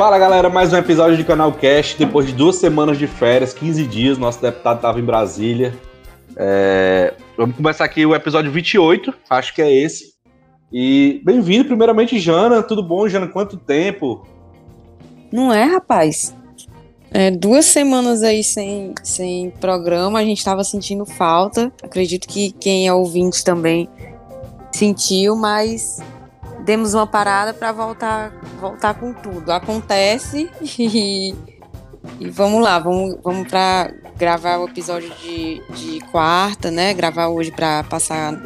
Fala galera, mais um episódio de Canal Cast. Depois de duas semanas de férias, 15 dias, nosso deputado estava em Brasília. É... Vamos começar aqui o episódio 28, acho que é esse. E bem-vindo, primeiramente, Jana. Tudo bom, Jana? Quanto tempo? Não é, rapaz? É, duas semanas aí sem, sem programa, a gente estava sentindo falta. Acredito que quem é ouvinte também sentiu, mas demos uma parada para voltar, voltar com tudo. Acontece e, e vamos lá, vamos, vamos para gravar o episódio de, de quarta, né? Gravar hoje para passar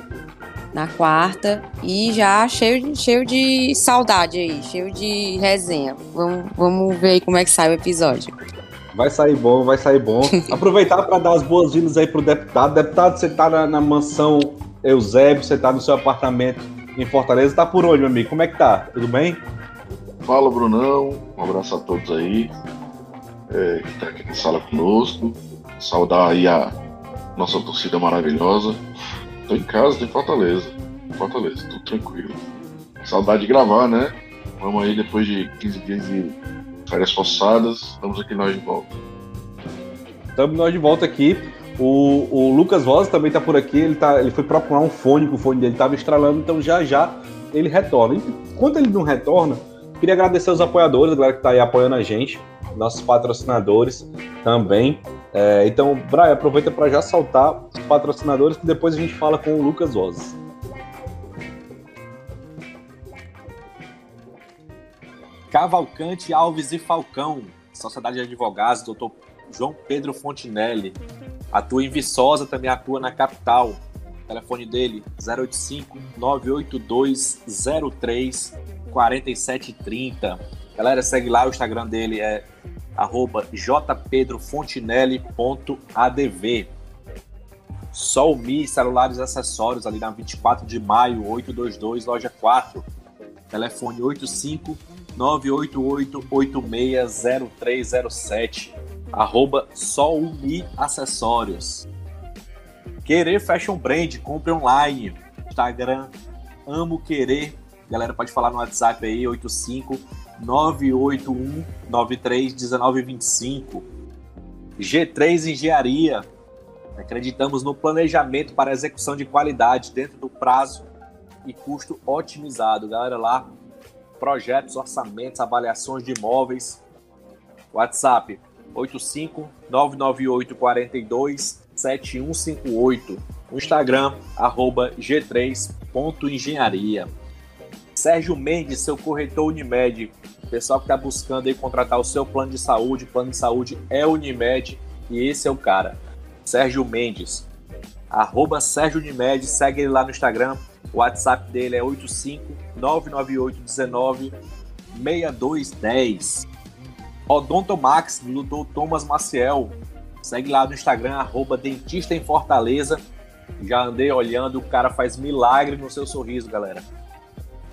na quarta e já cheio de, cheio de saudade aí, cheio de resenha. Vamos, vamos ver aí como é que sai o episódio. Vai sair bom, vai sair bom. Aproveitar para dar as boas-vindas aí pro deputado. Deputado, você tá na, na mansão Eusébio, você tá no seu apartamento em Fortaleza. Tá por onde, meu amigo? Como é que tá? Tudo bem? Fala, Brunão. Um abraço a todos aí é, que tá aqui na sala conosco. Saudar aí a nossa torcida maravilhosa. Tô em casa, tô em Fortaleza. Fortaleza, tudo tranquilo. Saudade de gravar, né? Vamos aí depois de 15 dias de férias forçadas. Estamos aqui nós de volta. Estamos nós de volta aqui. O, o Lucas Rosa também está por aqui. Ele, tá, ele foi procurar um fone, que o fone dele estava estralando, então já já ele retorna. Enquanto ele não retorna, queria agradecer os apoiadores, a galera que está aí apoiando a gente, nossos patrocinadores também. É, então, Brian, aproveita para já saltar os patrocinadores que depois a gente fala com o Lucas Oz. Cavalcante Alves e Falcão, Sociedade de Advogados, doutor João Pedro Fontinelli. Atua em Viçosa, também atua na capital. O telefone dele 085 982 03 4730. Galera, segue lá, o Instagram dele é arroba jpedrofontinelli.adv. Solmi Celulares Acessórios, ali na 24 de maio, 822, loja 4. Telefone 85 988 860307. Arroba Solmi Acessórios. Querer Fashion Brand, compre online. Instagram, amo querer. Galera, pode falar no WhatsApp aí, 85 981 93 1925. G3 Engenharia. Acreditamos no planejamento para execução de qualidade dentro do prazo e custo otimizado. Galera, lá, projetos, orçamentos, avaliações de imóveis. WhatsApp 85 998 42 7158. O Instagram, arroba g3.engenharia. Sérgio Mendes, seu corretor Unimed. O pessoal que está buscando aí contratar o seu plano de saúde, plano de saúde é Unimed e esse é o cara. Sérgio Mendes. Arroba Sérgio Unimed, segue ele lá no Instagram. O WhatsApp dele é 85 99819 6210. Odontomax, do Dr. Thomas Maciel. Segue lá no Instagram, arroba Dentista em Fortaleza. Já andei olhando, o cara faz milagre no seu sorriso, galera.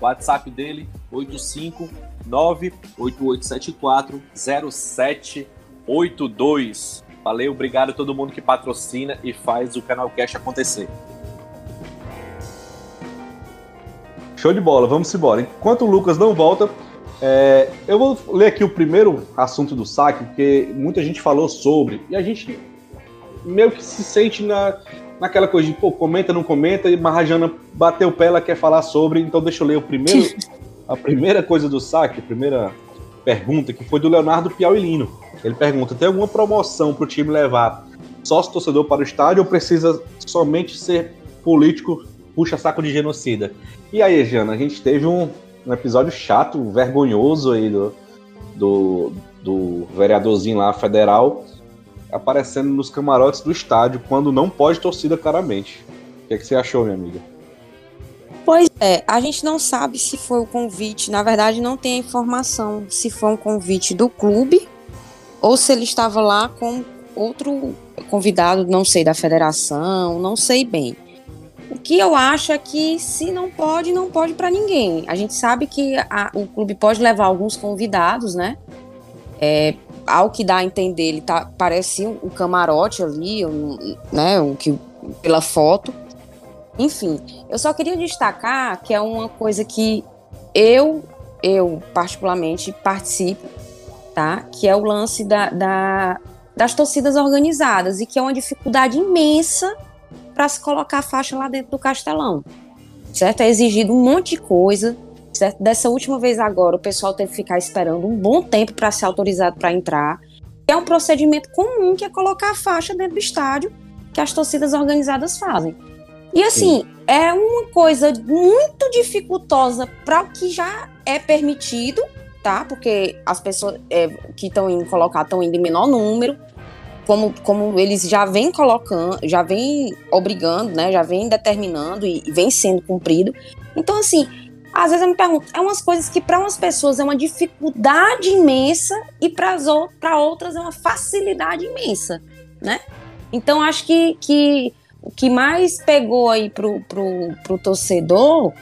WhatsApp dele, 859-8874-0782. Valeu, obrigado a todo mundo que patrocina e faz o canal Cash acontecer. Show de bola, vamos embora. Enquanto o Lucas não volta, é, eu vou ler aqui o primeiro assunto do saque, porque muita gente falou sobre, e a gente meio que se sente na, naquela coisa de, pô, comenta, não comenta, e Marrajana bateu o pé, ela quer falar sobre, então deixa eu ler o primeiro, a primeira coisa do saque, a primeira pergunta, que foi do Leonardo Piauilino. Ele pergunta, tem alguma promoção para o time levar sócio torcedor para o estádio ou precisa somente ser político puxa saco de genocida? E aí, Jana, a gente teve um, um episódio chato, vergonhoso aí do, do, do vereadorzinho lá federal, aparecendo nos camarotes do estádio quando não pode torcida claramente. O que, é que você achou, minha amiga? Pois é, a gente não sabe se foi o convite, na verdade não tem a informação se foi um convite do clube ou se ele estava lá com outro convidado, não sei, da federação, não sei bem. O que eu acho é que se não pode, não pode para ninguém. A gente sabe que a, o clube pode levar alguns convidados, né? É, ao que dá a entender, ele tá, parece o camarote ali, né, o que, pela foto. Enfim, eu só queria destacar que é uma coisa que eu, eu particularmente participo tá? Que é o lance da, da das torcidas organizadas e que é uma dificuldade imensa para se colocar a faixa lá dentro do Castelão, certo? É exigido um monte de coisa, certo? Dessa última vez agora, o pessoal teve que ficar esperando um bom tempo para ser autorizado para entrar. É um procedimento comum que é colocar a faixa dentro do estádio que as torcidas organizadas fazem. E assim, Sim. é uma coisa muito dificultosa para o que já é permitido, tá? Porque as pessoas é, que estão indo colocar estão indo em menor número, como, como eles já vêm colocando, já vêm obrigando, né? Já vêm determinando e, e vem sendo cumprido. Então, assim, às vezes eu me pergunto, é umas coisas que para umas pessoas é uma dificuldade imensa e para outras é uma facilidade imensa, né? Então, acho que, que o que mais pegou aí pro, pro, pro torcedor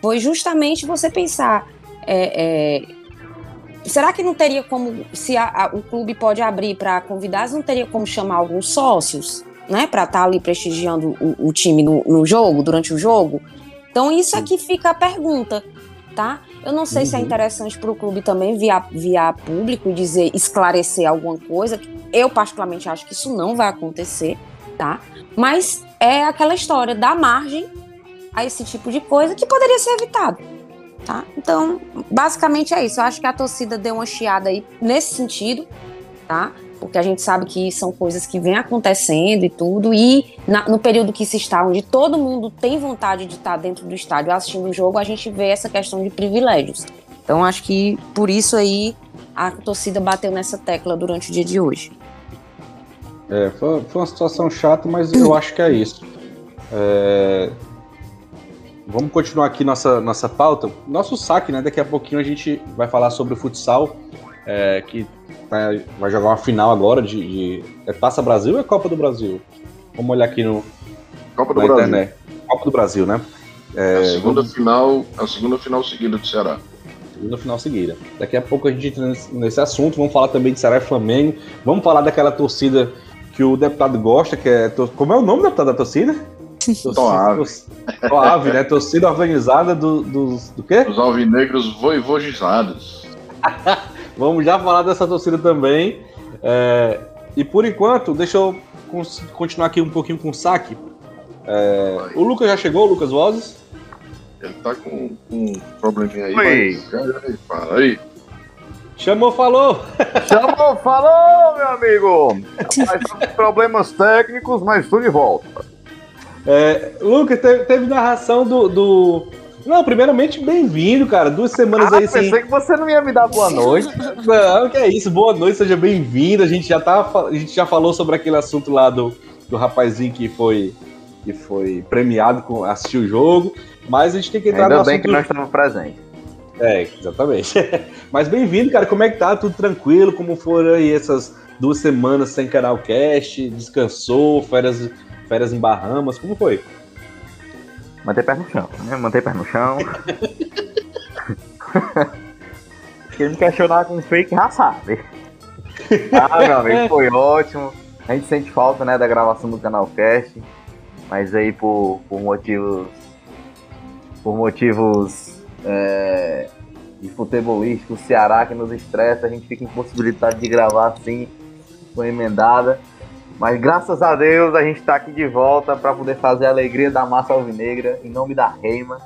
foi justamente você pensar. É, é, será que não teria como, se a, a, o clube pode abrir para convidados, não teria como chamar alguns sócios, né, para estar tá ali prestigiando o, o time no, no, jogo, durante o jogo? Então, isso aqui fica a pergunta, tá? Eu não sei uhum. se é uhum. interessante para o clube também via, via público e dizer, esclarecer alguma coisa. Eu, particularmente, acho que isso não vai acontecer, tá? Mas é aquela história da margem a esse tipo de coisa que poderia ser evitado. Tá? Então, basicamente é isso. Eu acho que a torcida deu uma chiada aí nesse sentido, tá? Porque a gente sabe que são coisas que vêm acontecendo e tudo. E na, no período que se está, onde todo mundo tem vontade de estar dentro do estádio assistindo o jogo, a gente vê essa questão de privilégios. Então, acho que por isso aí a torcida bateu nessa tecla durante o dia de hoje. É, foi, foi, uma situação chata, mas eu acho que é isso. É, vamos continuar aqui nossa, nossa pauta. Nosso saque, né? Daqui a pouquinho a gente vai falar sobre o futsal, é, que vai, vai, jogar uma final agora de, de, É Taça Brasil ou é Copa do Brasil? Vamos olhar aqui no. Copa do Brasil. Internet. Copa do Brasil, né? É, a segunda vamos... final, a segunda final seguida do Ceará segunda final seguida. Daqui a pouco a gente entra nesse, assunto, vamos falar também de Ceará e Flamengo, vamos falar daquela torcida que o deputado gosta, que é. Como é o nome, deputado, da torcida? Toave. Toave, né? Torcida organizada do, dos. Do quê? Os alvinegros voivogizados. Vamos já falar dessa torcida também. É, e por enquanto, deixa eu continuar aqui um pouquinho com o saque. É, o Lucas já chegou, o Lucas Vozes? Ele tá com, com um probleminha aí, Oi. mas. Fala aí. Chamou, falou! Chamou, falou, meu amigo! Mas problemas técnicos, mas tudo de volta. É, Lucas, teve, teve narração do, do... Não, primeiramente, bem-vindo, cara. Duas semanas ah, aí pensei sem. que você não ia me dar boa noite. Não, que é isso. Boa noite, seja bem-vindo. A gente já tá, a gente já falou sobre aquele assunto lá do, do rapazinho que foi que foi premiado com assistir o jogo, mas a gente tem que entrar Ainda no bem assunto. que nós estamos presentes. É, exatamente. Mas bem-vindo, cara. Como é que tá? Tudo tranquilo? Como foram aí essas duas semanas sem canal cast? Descansou? Férias, férias em Bahamas? Como foi? Manter pé no chão, né? Manter pé no chão. Quem me questionar com fake já sabe. Ah, meu amigo, foi ótimo. A gente sente falta, né, da gravação do canal cast. Mas aí por, por motivos. Por motivos é, de futebolístico, o Ceará que nos estressa, a gente fica impossibilitado de gravar assim, com emendada. Mas graças a Deus a gente está aqui de volta para poder fazer a alegria da massa alvinegra em nome da Reima,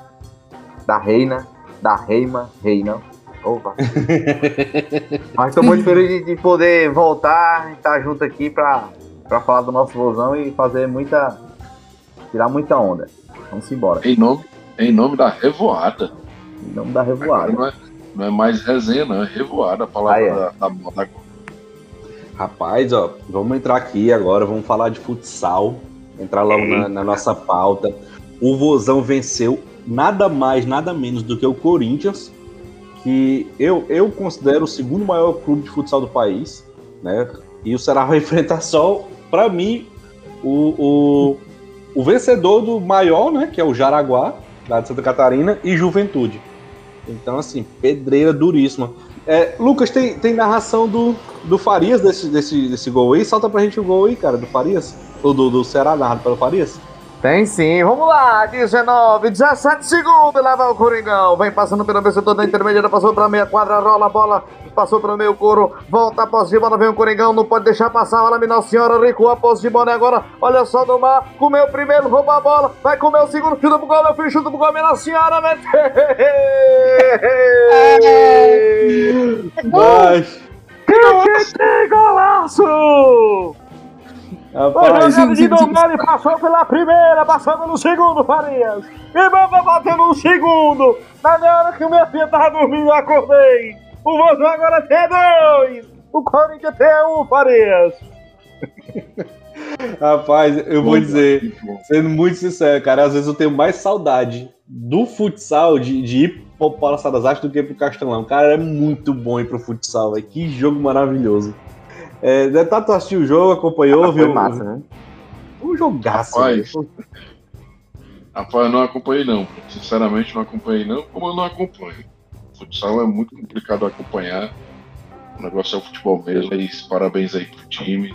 da Reina, da Reima, Reina. Opa! Mas estou muito feliz de, de, poder voltar e estar tá junto aqui para falar do nosso vozão e fazer muita. tirar muita onda. Vamos embora. Em nome, em nome da Revoada. Não da revoada. Não é, não é, mais resenha, não. É revoada a palavra ah, é. da, da moda. Rapaz, ó, vamos entrar aqui agora, vamos falar de futsal. Entrar logo na, na, nossa pauta. O Vozão venceu nada mais, nada menos do que o Corinthians, que eu, eu considero o segundo maior clube de futsal do país, né? E o Ceará vai enfrentar só, para mim, o, o, o vencedor do maior, né? Que é o Jaraguá, lá de Santa Catarina, e Juventude. Então, assim, pedreira duríssima. É, Lucas, tem, tem narração do, do Farias desse, desse, desse gol aí? Solta pra gente o gol aí, cara, do Farias. Ou do, do Ceará narrado pelo Farias? Tem sim, vamos lá, 19, 17 segundos, lá vai o Coringão, vem passando pelo setor da intermediária, passou pra meia quadra, rola a bola, passou pelo meio couro, volta a posse de bola, vem o Coringão, não pode deixar passar, olha minha senhora, recua a posse de bola agora, olha só do mar, comeu o primeiro, rouba a bola, vai comer o segundo, chuta pro gol, meu filho, chuta pro gol, minha senhora, meteu! Mas, Que tem golaço! O rapaz, jogado de Domani passou pela primeira, passou pelo segundo, Farias. E vai bater no segundo. Na hora que o meu filho tava dormindo, eu acordei. O Vozão agora tem dois. O Corinthians tem um, Farias. rapaz, eu vou dizer, sendo muito sincero, cara, às vezes eu tenho mais saudade do futsal, de, de ir pro Palácio das Artes do que pro Castelão. Cara, é muito bom ir pro futsal, velho. Que jogo maravilhoso. É, Tato assistiu o jogo, acompanhou, Foi viu? massa, né? Um jogaço, Rapaz. Rapaz, eu não acompanhei não. Sinceramente, não acompanhei não, como eu não acompanho. Futsal é muito complicado acompanhar. O negócio é o futebol mesmo. E parabéns aí pro time.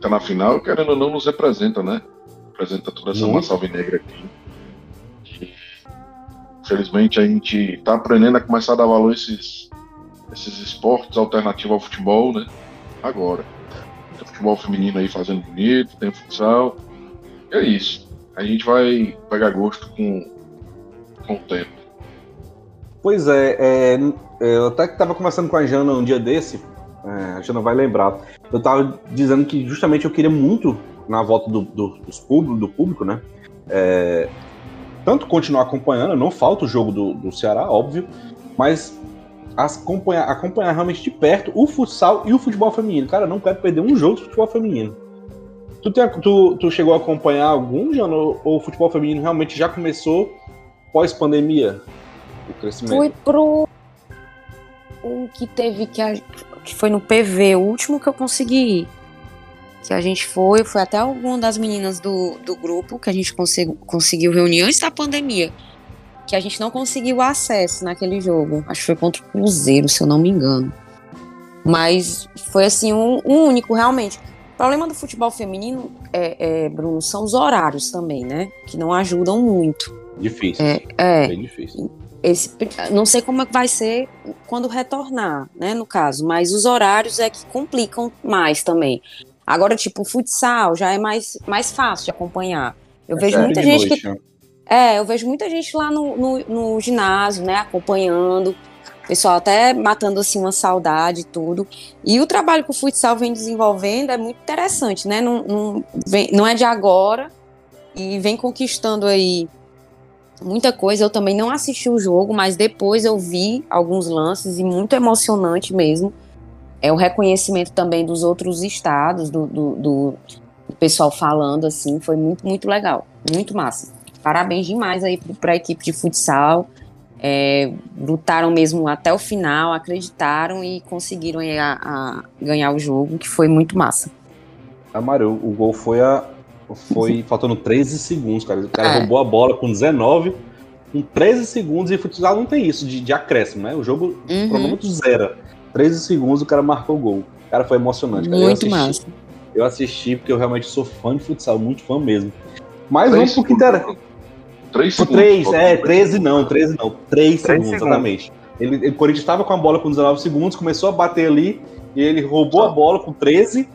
Tá na final, querendo ou não, nos representa, né? Representa toda essa Muito. massa alvinegra aqui. E, Infelizmente a gente tá aprendendo a começar a dar valor a esses, esses esportes alternativos ao futebol, né? Agora. Tem futebol feminino aí fazendo bonito, tem futsal. É isso. A gente vai pegar gosto com, com o tempo. Pois é, é, é, eu até que tava conversando com a Jana um dia desse, é, a Jana vai lembrar. Eu tava dizendo que justamente eu queria muito, na volta do, do, dos público, do público, né? é, tanto continuar acompanhando, não falta o jogo do, do Ceará, óbvio, mas as- acompanhar, acompanhar realmente de perto o futsal e o futebol feminino. Cara, não quero perder um jogo de futebol feminino. Tu, tem, tu, tu chegou a acompanhar algum, Jana, ou, ou o futebol feminino realmente já começou pós-pandemia? O crescimento? Fui pro. O que teve que, a- que foi no PV, o último que eu consegui ir. Que a gente foi, foi até alguma das meninas do, do grupo que a gente consegu- conseguiu reunir antes da pandemia. Que a gente não conseguiu acesso naquele jogo. Acho que foi contra o Cruzeiro, se eu não me engano. Mas foi assim, um, um único, realmente. O problema do futebol feminino, é, é, Bruno, são os horários também, né? Que não ajudam muito. Difícil. É, é Bem difícil. esse, não sei como é que vai ser quando retornar, né, no caso, mas os horários é que complicam mais também. Agora, tipo, o futsal já é mais, mais fácil de acompanhar. Eu vejo Sempre muita gente noite, que né? É, eu vejo muita gente lá no, no, no ginásio, né, acompanhando. Pessoal até matando assim uma saudade e tudo. E o trabalho que o futsal vem desenvolvendo é muito interessante, né? Não, não, vem- não é de agora e vem conquistando aí muita coisa. Eu também não assisti o jogo, mas depois eu vi alguns lances e muito emocionante mesmo. É o reconhecimento também dos outros estados, do, do, do- do pessoal falando assim, foi muito, muito legal. Muito massa. Parabéns demais aí para a equipe de futsal. É, lutaram mesmo até o final, acreditaram e conseguiram a- a ganhar o jogo, que foi muito massa. Amarelo, o gol foi a. Foi faltando 13 segundos, cara. O cara É. roubou a bola com 19, com 13 segundos, e futsal não tem isso de, de acréscimo, né? O jogo, Uhum. cronômetro zero. 13 segundos, o cara marcou o gol. Cara, foi emocionante. Cara. Muito eu assisti, massa. Eu assisti porque eu realmente sou fã de futsal, muito fã mesmo. Mas Três vamos pro que interessa. Três Por segundos. 3, faltam é, três 13 segundos. não, 13 não. 3 segundos, segundos. exatamente. Ele, ele- o Corinthians estava com a bola com 19 segundos, começou a bater ali, e ele roubou Tá. a bola com 13,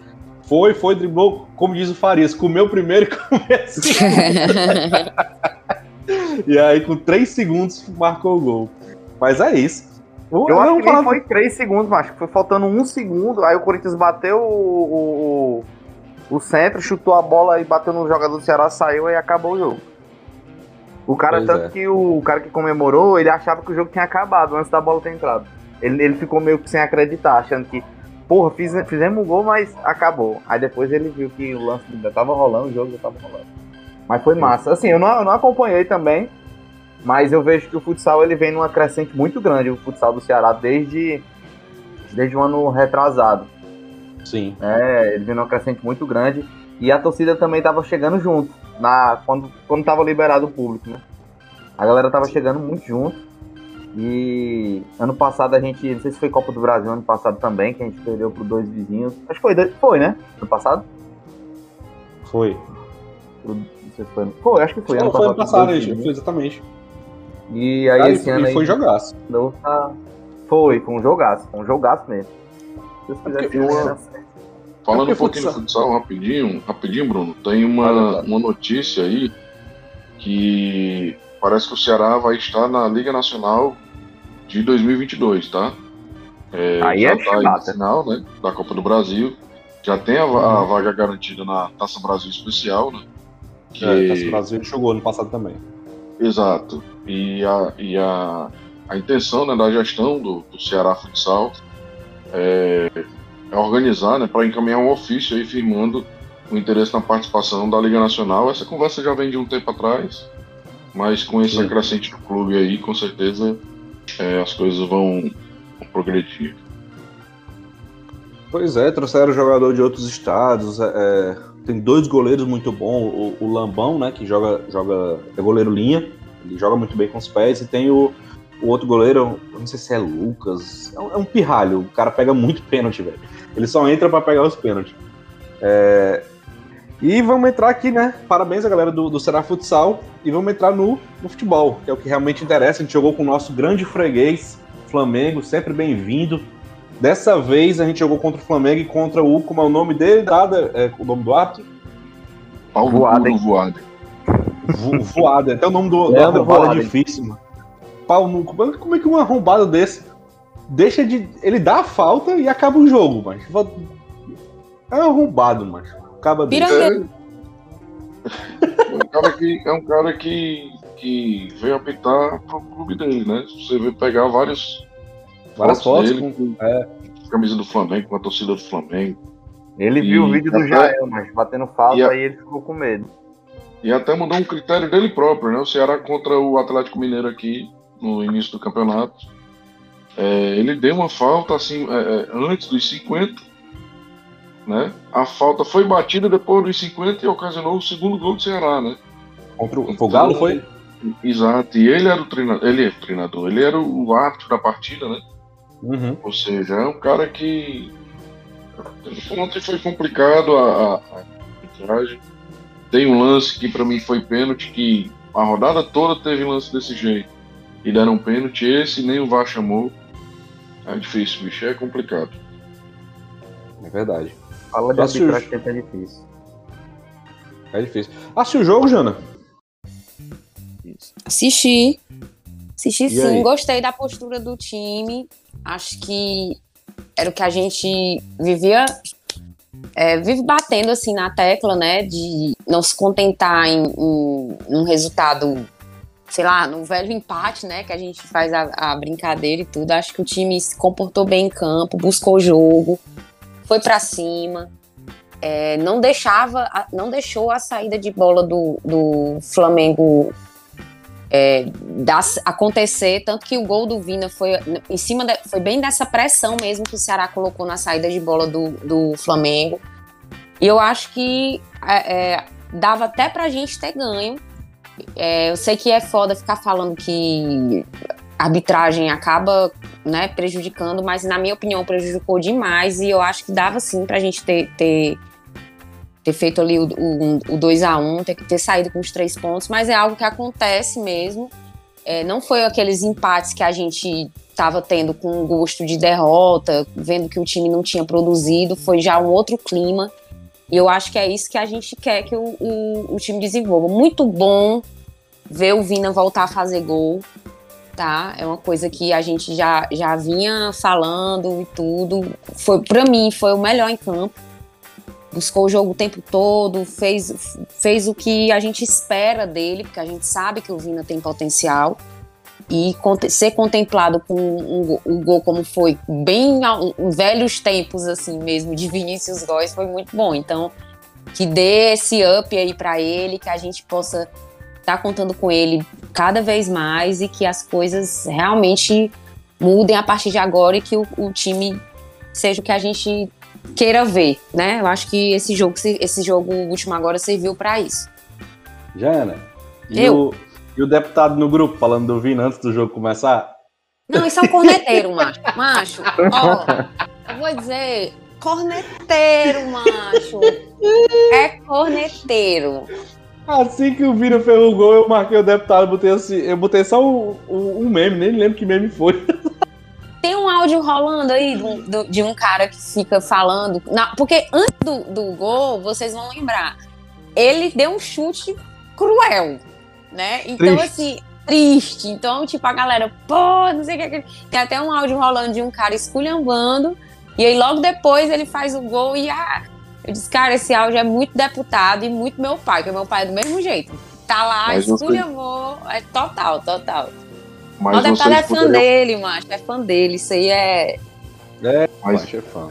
foi, foi, driblou, como diz o Farias, comeu primeiro e comeu segundo. E aí, com 3 segundos, marcou o gol. Mas é isso. Eu Não, acho que falando- foi 3 segundos, mas foi faltando um segundo. Aí o Corinthians bateu o, o, o centro, chutou a bola e bateu no jogador do Ceará, saiu e acabou o jogo. O cara, Pois tanto é. que o, cara que comemorou, ele achava que o jogo tinha acabado antes da bola ter entrado. Ele, ele ficou meio que sem acreditar, achando que, porra, fiz, fizemos um gol, mas acabou. Aí depois ele viu que o lance ainda tava rolando, o jogo já tava rolando. Mas foi massa. Assim, eu não, eu não acompanhei também, mas eu vejo que o futsal ele vem numa crescente muito grande, o futsal do Ceará, desde, desde o ano retrasado. Sim. É, ele vem numa crescente muito grande. E a torcida também tava chegando junto, na, quando, quando tava liberado o público, né? A galera tava chegando muito junto. E ano passado a gente, não sei se foi Copa do Brasil ano passado também, que a gente perdeu pro dois vizinhos. Acho que foi, foi né? Ano passado? Foi. Não sei se foi. Foi, acho que foi. Não, foi ano passado, foi gente, foi exatamente. E aí Cara, esse e ano aí. foi jogaço. não tá- Foi, foi um jogaço, foi um jogaço mesmo. Se Deus quiser, porque que Falando um pouquinho futsal- do futsal rapidinho, rapidinho, Bruno, tem uma, uma notícia aí que parece que o Ceará vai estar na Liga Nacional de 2022, tá? É, Aí já é tá aí final, né, da Copa do Brasil. Já tem a, va- Uhum. a vaga garantida na Taça Brasil Especial, né? Que, É, Taça Brasil jogou ano passado também. Exato. E a, e a, a intenção né, da gestão do, do Ceará Futsal é, é organizar, né, para encaminhar um ofício aí firmando o interesse na participação da Liga Nacional. Essa conversa já vem de um tempo atrás, mas com esse Sim. acrescente do clube aí, com certeza é, as coisas vão, vão progredir. Pois é, trouxeram jogador de outros estados. é, é, tem dois goleiros muito bons. O, o Lambão, né, que joga, joga é goleiro linha. Ele joga muito bem com os pés. E tem o, o outro goleiro, não sei se é Lucas. É um, é um pirralho. O cara pega muito pênalti, velho. Ele só entra pra pegar os pênaltis. É, E vamos entrar aqui, né? Parabéns a galera do, do Será Futsal. E vamos entrar no, no futebol, que é o que realmente interessa. A gente jogou com o nosso grande freguês, Flamengo, sempre bem-vindo. Dessa vez a gente jogou contra o Flamengo e contra o, como é o nome dele, dada, é, o nome do árbitro? Paulo Voaden. Voaden. Voaden. Vo- Voada, até o nome do, do Leandro arrombado é difícil, mano. Pau no- é- Como é que um arrombado desse deixa de. Ele dá a falta e acaba o jogo, mas. É um arrombado, mas. Acaba dele. Pirangueiro. É um cara que, é um cara que, que veio apitar pro clube dele, né? Você vê pegar vários Várias fotos. dele com- com é, camisa do Flamengo, com a torcida do Flamengo. Ele E viu o vídeo do Jael, mas batendo falta E a- aí ele ficou com medo. E até mudou um critério dele próprio, né? O Ceará contra o Atlético Mineiro aqui, no início do campeonato. É, ele deu uma falta assim, é, é, antes dos 50, né? A falta foi batida depois dos 50 e ocasionou o segundo gol do Ceará, né? contra o, foi o Galo, foi? Exato, e ele era o treinador, ele é o treinador, ele era o árbitro da partida, né? Uhum. Ou seja, é um cara que. Ontem foi complicado a, arbitragem. Tem um lance que pra mim foi pênalti, que a rodada toda teve lance desse jeito. E deram um pênalti, esse nem o VAR chamou. É difícil, bicho, é complicado. É verdade. Fala de se arbitragem o- que é difícil. É difícil. Assistiu o jogo, Jana? Assisti. Assisti E sim, aí? gostei da postura do time. Acho que era o que a gente vivia. é, vive batendo assim na tecla, né? De não se contentar em, em um resultado, sei lá, no velho empate, né? Que a gente faz a, a brincadeira e tudo. Acho que o time se comportou bem em campo, buscou o jogo, foi pra cima. é, não deixava, não deixou a saída de bola do, do Flamengo é, das- acontecer, tanto que o gol do Vina foi em cima da- foi bem dessa pressão mesmo que o Ceará colocou na saída de bola do, do Flamengo. E eu acho que é, é, dava até pra gente ter ganho. É, eu sei que é foda ficar falando que a arbitragem acaba né, prejudicando, mas na minha opinião prejudicou demais e eu acho que dava sim pra gente ter, ter, ter feito ali o, o, o 2x1, ter, ter saído com os três pontos, mas é algo que acontece mesmo. É, não foi aqueles empates que a gente estava tendo com gosto de derrota, vendo que o time não tinha produzido, foi já um outro clima. E eu acho que é isso que a gente quer que o, o, o time desenvolva. Muito bom ver o Vina voltar a fazer gol, tá? É uma coisa que a gente já, já vinha falando e tudo. Foi para mim foi o melhor em campo. Buscou o jogo o tempo todo, fez, fez o que a gente espera dele, porque a gente sabe que o Vina tem potencial. E ser contemplado com um, um gol como foi, bem em velhos tempos, assim mesmo, de Vinícius Góes, foi muito bom. Então, que dê esse up aí pra ele, que a gente possa estar contando com ele cada vez mais e que as coisas realmente mudem a partir de agora e que o, o time seja o que a gente queira ver, né? Eu acho que esse jogo, esse jogo último agora serviu pra isso. Jana. E Eu. E o deputado no grupo falando do Vina antes do jogo começar? Não, isso é um corneteiro, macho. Macho, ó, eu vou dizer, corneteiro, macho. É corneteiro. Assim que o Vina fez o gol, eu marquei o deputado, botei assim, eu botei só o, o, o meme, nem lembro que meme foi. Tem um áudio rolando aí do- de um cara que fica falando. na- porque antes do, do gol, vocês vão lembrar, ele deu um chute cruel, né? Então, Triste. assim, triste. Então, tipo, a galera, pô, não sei o que. que- Tem até um áudio rolando de um cara esculhambando. E aí, logo depois, ele faz o gol e ah, eu disse, cara, esse áudio é muito deputado e muito meu pai, porque meu pai é do mesmo jeito. Tá lá, Mas esculhambou. É total, total. Mas o deputado é vocês fã poderiam, dele, macho. É fã dele. Isso aí é. mas Macho é fã.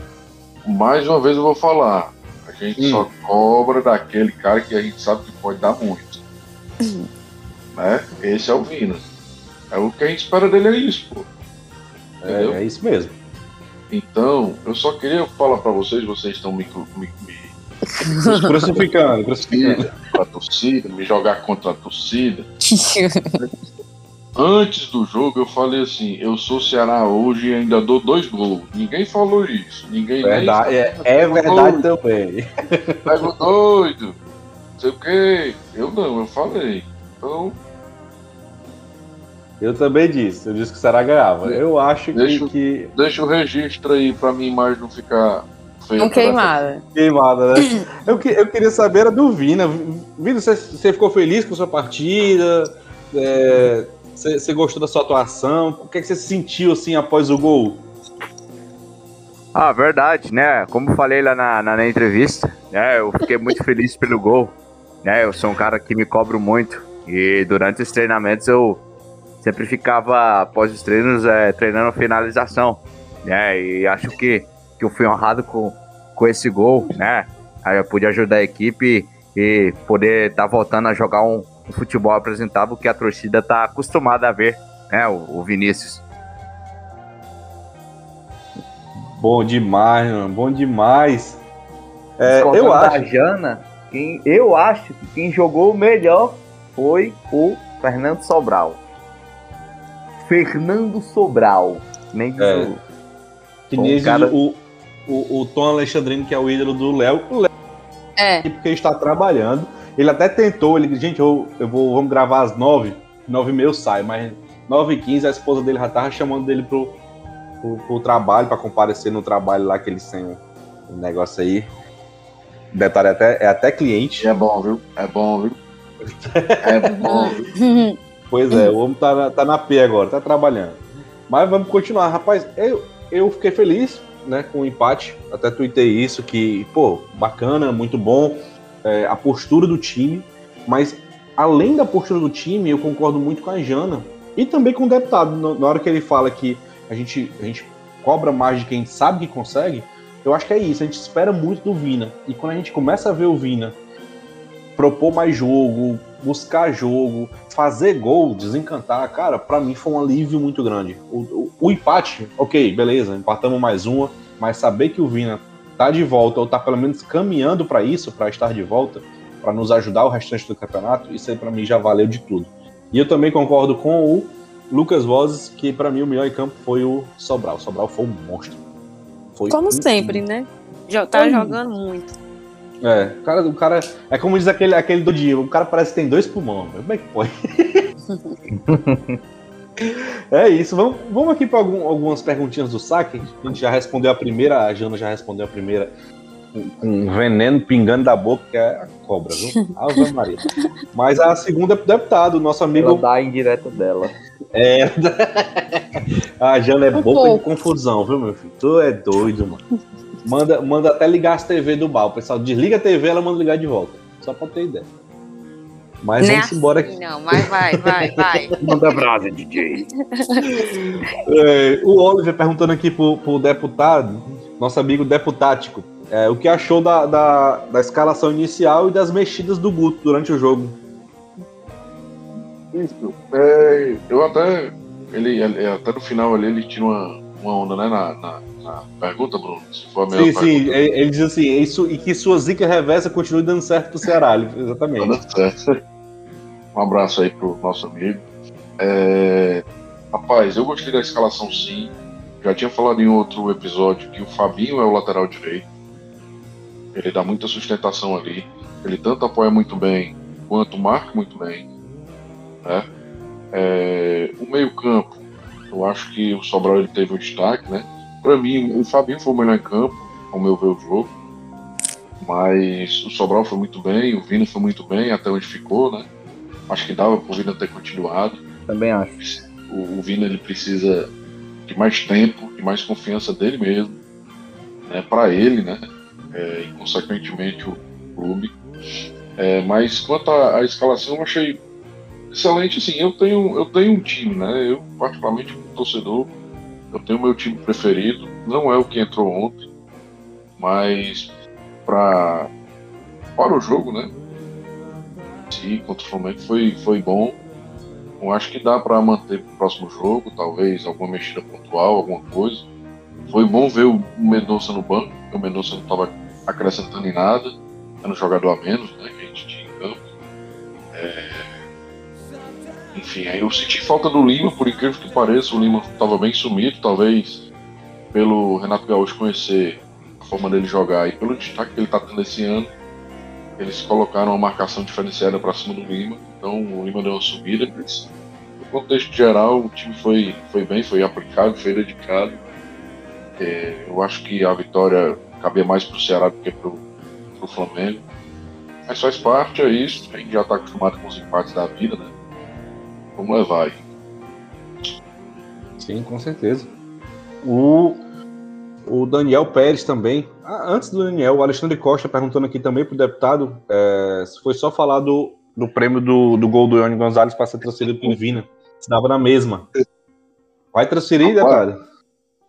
mais uma vez eu vou falar. A gente Hum. só cobra daquele cara que a gente sabe que pode dar muito. né? Esse é o Vina. É o que a gente espera dele é isso, pô. Entendeu? É, é isso mesmo. Então, eu só queria falar pra vocês, vocês estão me, me, me Crucificando, crucificando. torcida, pra torcida, me jogar contra a torcida. Antes do jogo eu falei assim, eu sou Ceará hoje e ainda dou dois gols. Ninguém falou isso. Ninguém Verdade, nem é, é verdade também. pega o doido. Não sei o quê. Eu não, eu falei. Então, Eu também disse, eu disse que o Ceará ganhava. Eu acho que, Deixa que deixa o registro aí pra minha imagem não ficar feia. Não queimada. queimada, né? Eu, que- eu queria saber era do Vina. Vina, você, você ficou feliz com a sua partida? É, você, você gostou da sua atuação? O que, é que você sentiu assim após o gol? Ah, verdade, né? Como falei lá na, na, na entrevista, né? Eu fiquei muito feliz pelo gol. Né? Eu sou um cara que me cobro muito. E durante os treinamentos eu sempre ficava, após os treinos, é, treinando finalização. Né? E acho que, que eu fui honrado com, com esse gol, né? Aí eu pude ajudar a equipe e poder estar voltando a jogar um, um futebol apresentável que a torcida está acostumada a ver, né? O, o Vinícius. Bom demais, mano. Bom demais. É, eu acho. Jana, quem, eu acho que quem jogou melhor foi o Fernando Sobral. Fernando Sobral. Nem diz É. o- Que Bom, cara- o, o, o Tom Alexandrino, que é o ídolo do Léo, o Léo É. porque ele está trabalhando. Ele até tentou, ele disse, gente, eu, eu vou, vamos gravar às nove, nove e meia eu saio, mas nove e quinze a esposa dele já tava chamando dele pro, pro, pro trabalho, para comparecer no trabalho lá, que eles têm um, um negócio aí. Detalhe, é até, é até cliente. É bom, viu? É bom, viu? É bom, viu? Pois é, o homem tá, na- tá na P agora, tá trabalhando. Mas vamos continuar, rapaz. Eu, eu fiquei feliz, né, com o empate. Até tuitei isso, que, pô, bacana, muito bom. é, a postura do time. Mas, além da postura do time, eu concordo muito com a Jana. E também com o deputado. Na na hora que ele fala que a gente, a gente cobra mais de quem sabe que consegue, eu acho que é isso. A gente espera muito do Vina. E quando a gente começa a ver o Vina propor mais jogo, buscar jogo, fazer gol, desencantar, cara, pra mim foi um alívio muito grande. O, o- o empate, ok, beleza, empatamos mais uma, mas saber que o Vina tá de volta, ou tá pelo menos caminhando pra isso, pra estar de volta, pra nos ajudar o restante do campeonato, isso aí pra mim já valeu de tudo. E eu também concordo com o Lucas Vozes, que pra mim o melhor em campo foi o Sobral. O Sobral foi um monstro. Foi Como um- sempre, né? Já tá jogando muito. É, o cara, o cara. É como diz aquele, aquele do dia, o cara parece que tem dois pulmões. Como é que pode? é isso, vamos, vamos aqui para algumas perguntinhas do saque. A gente já respondeu a primeira, a Jana já respondeu a primeira com, veneno pingando da boca, que é a cobra, viu? Ave Maria. Mas a segunda é pro deputado, nosso Ela amigo. dá a indireta dela. É. a Jana é Um boca de confusão, viu, meu filho? Tu é doido, mano. Manda, manda até ligar as TV do bar. O pessoal desliga a TV, ela manda ligar de volta. Só pra ter ideia. Mas Não é vamos embora aqui. assim, não, mas vai, vai, vai. Manda brasa, DJ. É, o Oliver perguntando aqui pro, pro deputado, nosso amigo deputático, é, o que achou da, da, da escalação inicial e das mexidas do Guto durante o jogo. Isso. É, eu até. Ele, ele- até no final ali ele tira uma, uma onda, né? Na, na, na pergunta, Bruno. Se for a Sim, sim, pergunta. ele, diz assim, isso, e que sua zica reversa continue dando certo pro Ceará. Tá Exatamente. dando certo. Um abraço aí pro nosso amigo. É, rapaz, eu gostei da escalação sim. Já tinha falado em outro episódio que o Fabinho é o lateral direito. Ele dá muita sustentação ali. Ele tanto apoia muito bem quanto marca muito bem. Né? É, o meio-campo, eu acho que o Sobral ele teve o destaque, né? Para mim, o Fabinho foi o melhor em campo, ao meu ver o jogo. Mas o Sobral foi muito bem, o Vina foi muito bem, até onde ficou, né? Acho que dava para o Vina ter continuado. Também acho. O, o Vina ele precisa de mais tempo, de mais confiança dele mesmo, né? Para ele, né? É, e consequentemente o clube. É, mas quanto à, à escalação, eu achei excelente. Assim, eu tenho, eu tenho um time, né? Eu, particularmente, como torcedor, eu tenho meu time preferido. Não é o que entrou ontem, mas para para o jogo, né? Sim, contra o Flamengo foi, foi bom. Eu acho que dá para manter para o próximo jogo, talvez alguma mexida pontual, alguma coisa. Foi bom ver o Mendonça no banco, porque o Mendonça não estava acrescentando em nada, era um jogador a menos, né? Que a gente tinha em campo. É... Enfim, aí eu senti falta do Lima, por incrível que pareça, o Lima estava bem sumido, talvez pelo Renato Gaúcho conhecer a forma dele jogar e pelo destaque que ele está tendo esse ano, eles colocaram uma marcação diferenciada para cima do Lima, então o Lima deu uma subida, mas no contexto geral o time foi, foi bem, foi aplicado, foi dedicado. É, eu acho que a vitória cabia mais para o Ceará do que para o Flamengo. Mas faz parte, é isso. A gente já está acostumado com os empates da vida, né? Vamos levar aí. Sim, com certeza. O, o Daniel Pérez também. Ah, antes do Daniel, o Alexandre Costa perguntando aqui também para o deputado é, se foi só falar do, do prêmio do, do gol do Ione Gonzalez para ser transferido para o Vina. Se dava na mesma. Vai transferir, deputado?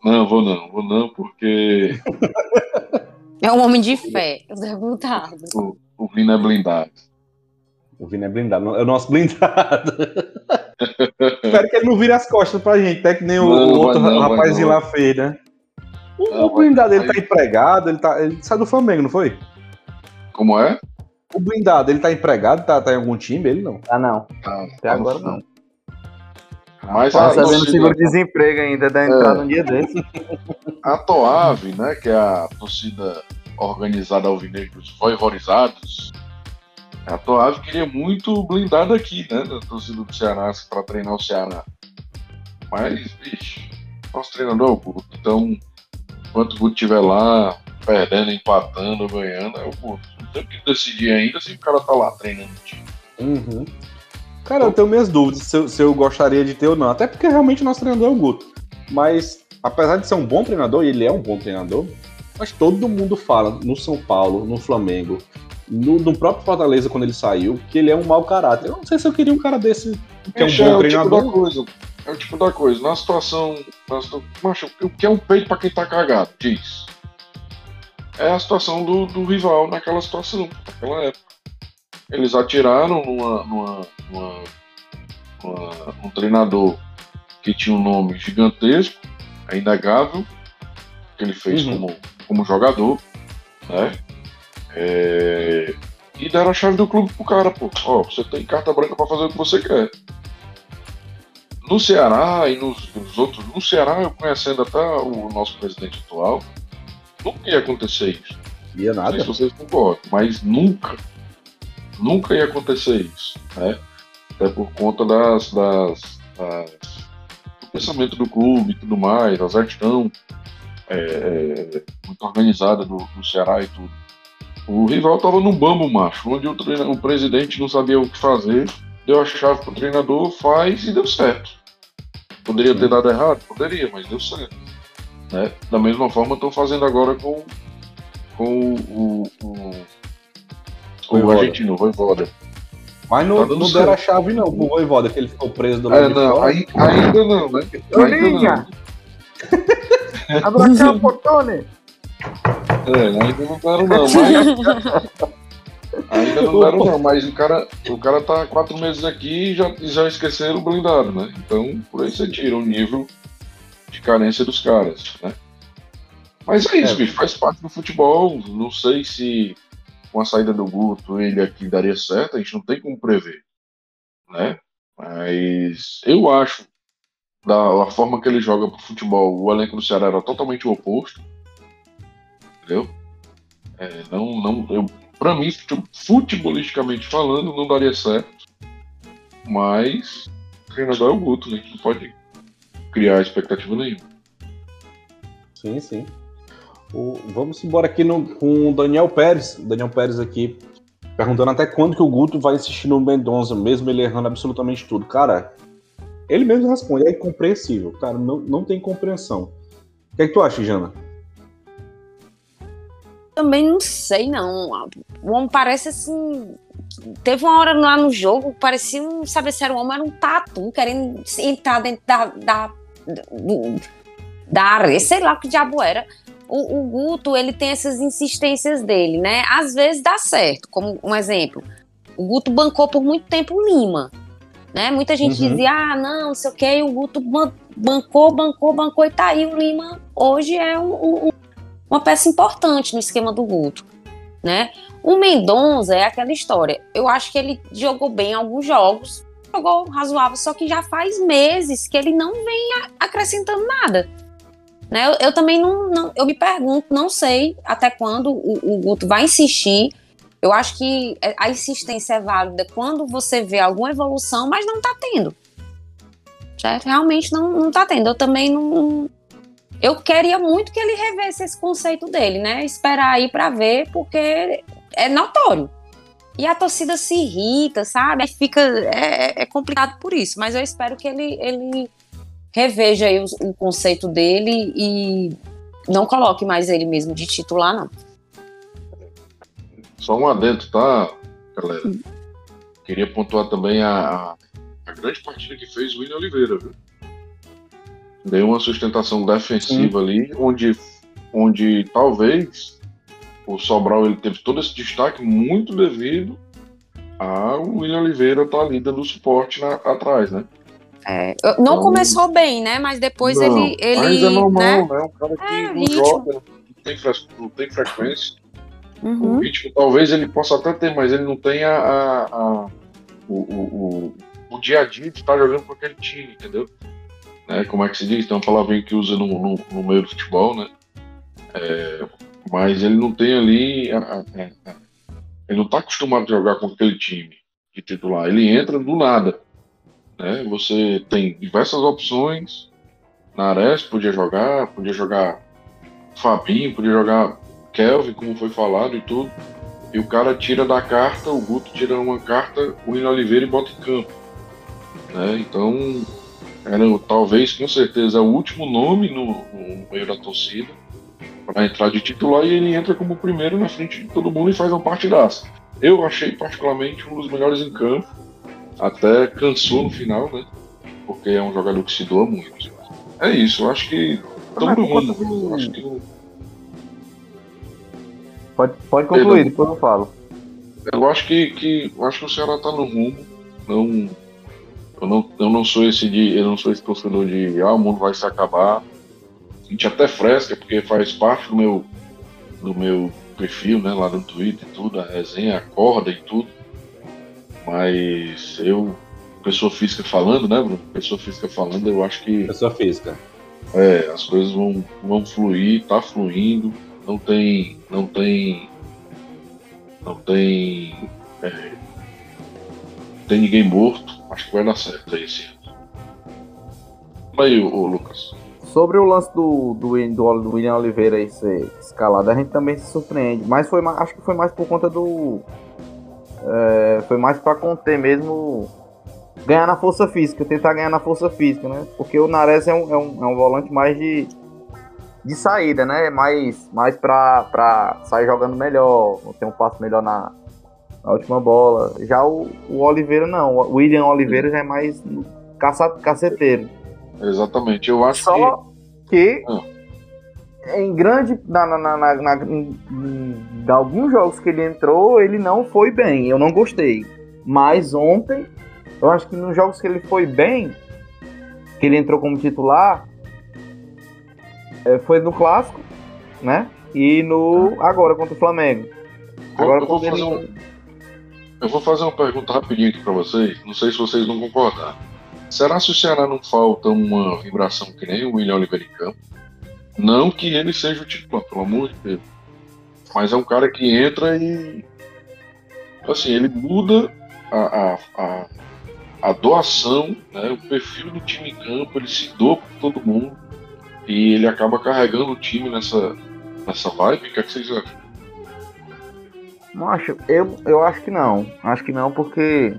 Não, vou não, vou não, porque. É um homem de fé, o deputado. O, o Vina é blindado. O Vina é blindado, é o nosso blindado. Espero que ele não vire as costas pra gente, até que nem não, o outro não, rapazinho lá fez, né? O, não, o blindado, ele tá empregado, ele, tá, ele saiu do Flamengo, não foi? Como é? O blindado, ele tá empregado, tá, tá em algum time? Ele não. Ah, não. Ah, Até tá agora não. Mas tá sabendo seguro-desemprego ainda da entrada é. um dia desse. A Toave, né, que é a torcida organizada alvinegros voivorizados, a Toave queria muito blindado aqui, né, da torcida do Ceará, para treinar o Ceará. Mas, bicho, nosso treinador é o Guto, então, enquanto o Guto estiver lá, perdendo, empatando, ganhando, é o Guto. Não tem que decidir ainda se o cara tá lá treinando o time. Uhum. Cara, eu tenho minhas dúvidas se eu, se eu, gostaria de ter ou não. Até porque realmente o nosso treinador é o Guto. Mas, apesar de ser um bom treinador, e ele é um bom treinador, mas todo mundo fala no São Paulo, no Flamengo, no, no próprio Fortaleza, quando ele saiu, que ele é um mau caráter. Eu não sei se eu queria um cara desse que é, um bom é treinador. Tipo da coisa. É o tipo da coisa. Na situação. Na macho, o que é um peito pra quem tá cagado? Diz. É a situação do, do rival naquela situação, naquela época. Eles atiraram numa, numa, numa, numa, um treinador que tinha um nome gigantesco, é inegável, que ele fez uhum. como, como jogador, né? É... E deram a chave do clube pro cara, pô. Ó, você tem carta branca para fazer o que você quer. No Ceará e nos, nos, outros. No Ceará, eu conhecendo até o nosso presidente atual, nunca ia acontecer isso. Ia nada. Não sei se vocês concordam, mas nunca Nunca ia acontecer isso, né? Até por conta das, das, das do pensamento do clube e tudo mais, a gestão é, é, muito organizada do, do Ceará e tudo. O rival estava num bambo macho, onde o, treino, o presidente não sabia o que fazer, deu a chave pro treinador, faz e deu certo. Poderia Sim. ter dado errado? Poderia, mas deu certo. Né? Da mesma forma estão fazendo agora com, com o, o, com o argentino, o Voivoda. Mas não, tá não deram a chave não pro Voivoda, que ele ficou preso do lado é, não, aí, ainda não, né? Ainda não. Abraçar o portone. É, ainda não deram não, mas... Ainda não deram não, mas o cara, o cara tá quatro meses aqui e já, já esqueceram o blindado, né? Então, por aí você tira o nível de carência dos caras, né? Mas é isso, é. bicho, faz parte do futebol. Não sei se com a saída do Guto, ele aqui daria certo, a gente não tem como prever, né? Mas eu acho, da, da forma que ele joga pro futebol, o elenco do Ceará era totalmente o oposto, entendeu? É, não, não, eu, Pra mim, fute- futebolisticamente falando, não daria certo. Mas o treinador é o Guto, né? Não pode criar expectativa nenhuma. Sim, sim. O- vamos embora aqui no- com o Daniel Pérez. Daniel Pérez aqui perguntando até quando que o Guto vai insistir no Mendonça, mesmo ele errando absolutamente tudo. Cara, ele mesmo responde, é incompreensível. Cara, não, não tem compreensão. O que, é que tu acha, Jana? Também não sei, não. O homem parece assim. Teve uma hora lá no jogo, parecia um. Sabe se era um homem, era um tatu, querendo entrar dentro da. da, do- da areia, sei lá o que diabo era. O, o Guto, ele tem essas insistências dele, né? Às vezes dá certo, como um exemplo. O Guto bancou por muito tempo o Lima, né? Muita gente Uhum. dizia, ah, não, não sei o que, e o Guto ban- bancou, bancou, bancou, e tá aí o Lima hoje é um- um- uma peça importante no esquema do Guto, né? O Mendonça é aquela história. Eu acho que ele jogou bem em alguns jogos, jogou razoável, só que já faz meses que ele não vem acrescentando nada. Né? Eu, eu também não, não- eu me pergunto, não sei até quando o, o Guto vai insistir. Eu acho que a insistência é válida quando você vê alguma evolução, mas não tá tendo. Certo? Realmente não, não tá tendo. Eu também não, eu queria muito que ele revesse esse conceito dele, né? Esperar aí pra ver, porque é notório. E a torcida se irrita, sabe? Fica é, é complicado por isso, mas eu espero que ele, ele reveja aí o, o conceito dele e não coloque mais ele mesmo de titular, não. Só um adendo, tá, galera? Queria pontuar também a, a grande partida que fez o William Oliveira, viu? Deu uma sustentação defensiva ali, onde, onde talvez o Sobral ele teve todo esse destaque muito devido ao William Oliveira estar ali dando suporte na- atrás, né? É, não Então- começou bem, né? Mas depois Não, ele. ele mas é normal, né? né? Um cara que É, não joga, não tem, não tem frequência. O Uhum. ritmo talvez ele possa até ter, mas ele não tem a, a- a- o, o, o, o dia a dia de estar jogando com aquele time, entendeu? Né, como é que se diz? Tem uma palavrinha que usa no, no, no meio do futebol, né? É, mas ele não tem ali. a- a- a- ele não está acostumado a jogar com aquele time de titular. Ele entra do nada. Né? Você tem diversas opções. Nares podia jogar, podia jogar Fabinho, podia jogar Kelvin, como foi falado e tudo. E o cara tira da carta, o Guto tira uma carta, o William Oliveira e bota em campo. Né? Então, era talvez, com certeza, o último nome no, no meio da torcida para entrar de titular e ele entra como primeiro na frente de todo mundo e faz uma partidaça. Eu achei particularmente um dos melhores em campo, até cansou no final, né? Porque é um jogador que se doa muito. É isso, eu acho que Mas mundo. Eu acho que Pode, pode concluir, depois eu falo. Eu acho que, que eu acho que o Ceará tá no rumo. Não, eu não, eu não sou esse de, eu não sou esse torcedor de ah, o mundo vai se acabar. A gente até fresca porque faz parte do meu do meu perfil, né, lá no Twitter e tudo, a resenha, a corda e tudo. Mas eu, pessoa física falando, né, Bruno? Pessoa física falando, eu acho que Pessoa física. é, as coisas vão, vão fluir, tá fluindo, não tem. Não tem. Não tem. É, tem ninguém morto. Acho que vai dar certo aí esse ano. Aí, ô, Lucas. Sobre o lance do, do, do, William Oliveira aí ser escalado, a gente também se surpreende. Mas foi mais, acho que foi mais por conta do. é, foi mais pra conter mesmo. Ganhar na força física, tentar ganhar na força física, né? Porque o Nares é um, é um, é um volante mais de, de saída, né? Mais, mais pra, pra sair jogando melhor, ter um passo melhor na, na última bola. Já o, o Oliveira não, o William Oliveira já é mais caça, caceteiro. Exatamente. Eu acho que. Só que Ah. em grande. Na, na, na, na- em, em- alguns jogos que ele entrou, ele não foi bem. Eu não gostei. Mas ontem, eu acho que nos jogos que ele foi bem, que ele entrou como titular, eh, foi no clássico, né? E no. agora contra o Flamengo. Agora eu, vou fazer ele. um- eu vou fazer uma pergunta rapidinho aqui pra vocês. Não sei se vocês vão concordar. Será se o Ceará não falta uma vibração que nem o William Oliveira em campo? Não que ele seja o titular, pelo amor de Deus. Mas é um cara que entra e, assim, ele muda a, a, a, a doação, né, o perfil do time em campo, ele se doa por todo mundo e ele acaba carregando o time nessa, nessa vibe. O que, é que vocês acham? Não acho, eu, eu acho que não. Acho que não, porque.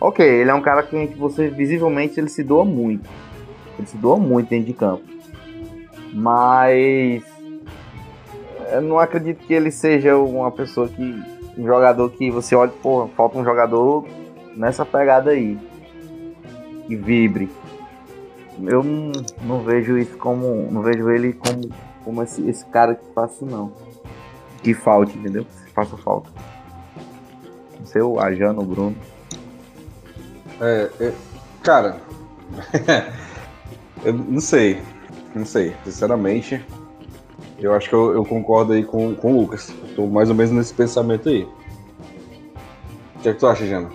Ok, ele é um cara que você visivelmente ele se doa muito. Ele se doa muito dentro de campo. Mas eu não acredito que ele seja uma pessoa que. Um jogador que você olha, pô, falta um jogador nessa pegada aí. Que vibre. Eu não, vejo isso como. Não vejo ele como, como esse, esse cara que faça não. Que falte, entendeu? Que faça falta. Não sei o Ajano, o Bruno. É, é, cara, eu não sei. Não sei, sinceramente. Eu acho que eu, eu concordo aí com, com o Lucas. Estou mais ou menos nesse pensamento aí. O que, é que tu acha, Jana?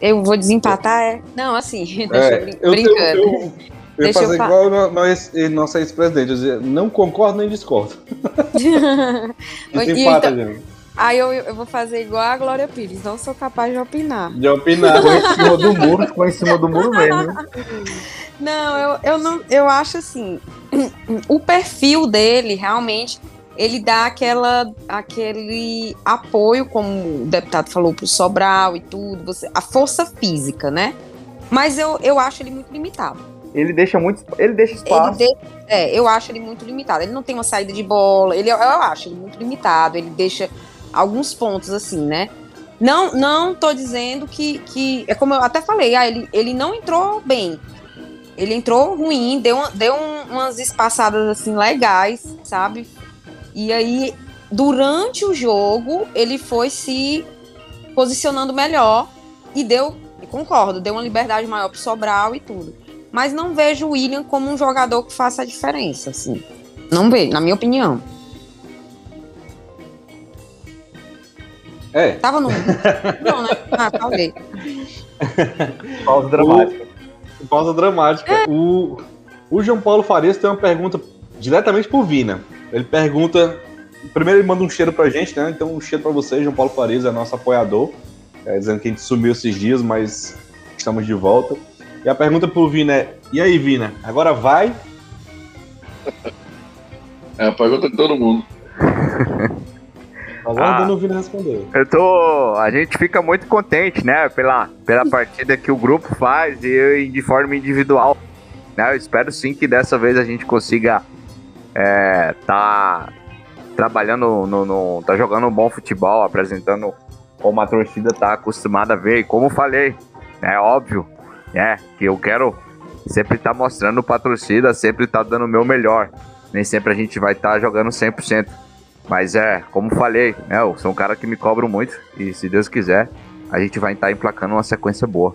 Eu vou desempatar, é? Não, assim, deixa É, eu brin- eu, eu, brincando. Eu, eu ia Deixa eu fazer fa- igual no- nós- nossa ex-presidente, eu dizia, não concordo nem discordo. Desempata, Então-. Aí eu, eu vou fazer igual a Glória Pires, não sou capaz de opinar. De opinar. Ficou em cima do muro, ficou em cima do muro mesmo. Não, eu, eu não, eu acho assim, o perfil dele realmente ele dá aquela, aquele apoio, como o deputado falou, pro Sobral e tudo, você, a força física, né? Mas eu, eu acho ele muito limitado. Ele deixa muito. Ele deixa Ele espaço. de- é, eu acho ele muito limitado. Ele não tem uma saída de bola. Ele, eu acho ele muito limitado. Ele deixa alguns pontos assim, né? Não, não tô dizendo que, que é como eu até falei. Ah, ele, ele não entrou bem. Ele entrou ruim, deu, deu um- umas espaçadas assim legais, sabe? E aí, durante o jogo, ele foi se posicionando melhor e deu, concordo, deu uma liberdade maior pro Sobral e tudo mas não vejo o William como um jogador que faça a diferença, assim. Não vejo, na minha opinião. É, Tava no. não, né? Ah, falei. Pausa dramática. pausa dramática. O, o João Paulo Farias tem uma pergunta diretamente pro Vina. Ele pergunta. Primeiro ele manda um cheiro pra gente, né? Então um cheiro pra você, João Paulo Farias, é nosso apoiador. É, dizendo que a gente sumiu esses dias, mas estamos de volta. E a pergunta pro Vina é: E aí, Vina, agora vai? É a pergunta de todo mundo. Aguardando o Vina responder. Eu tô. A gente fica muito contente, né? Pela, pela partida que o grupo faz e eu de forma individual. Né? Eu espero sim que dessa vez a gente consiga é, tá trabalhando no, no- tá jogando um bom futebol, apresentando como a torcida tá acostumada a ver. E como falei, é óbvio, é que eu quero sempre estar mostrando pra torcida, sempre estar dando o meu melhor. Nem sempre a gente vai estar jogando 100%. Mas é, como falei, né, eu sou um cara que me cobro muito e se Deus quiser, a gente vai estar emplacando uma sequência boa.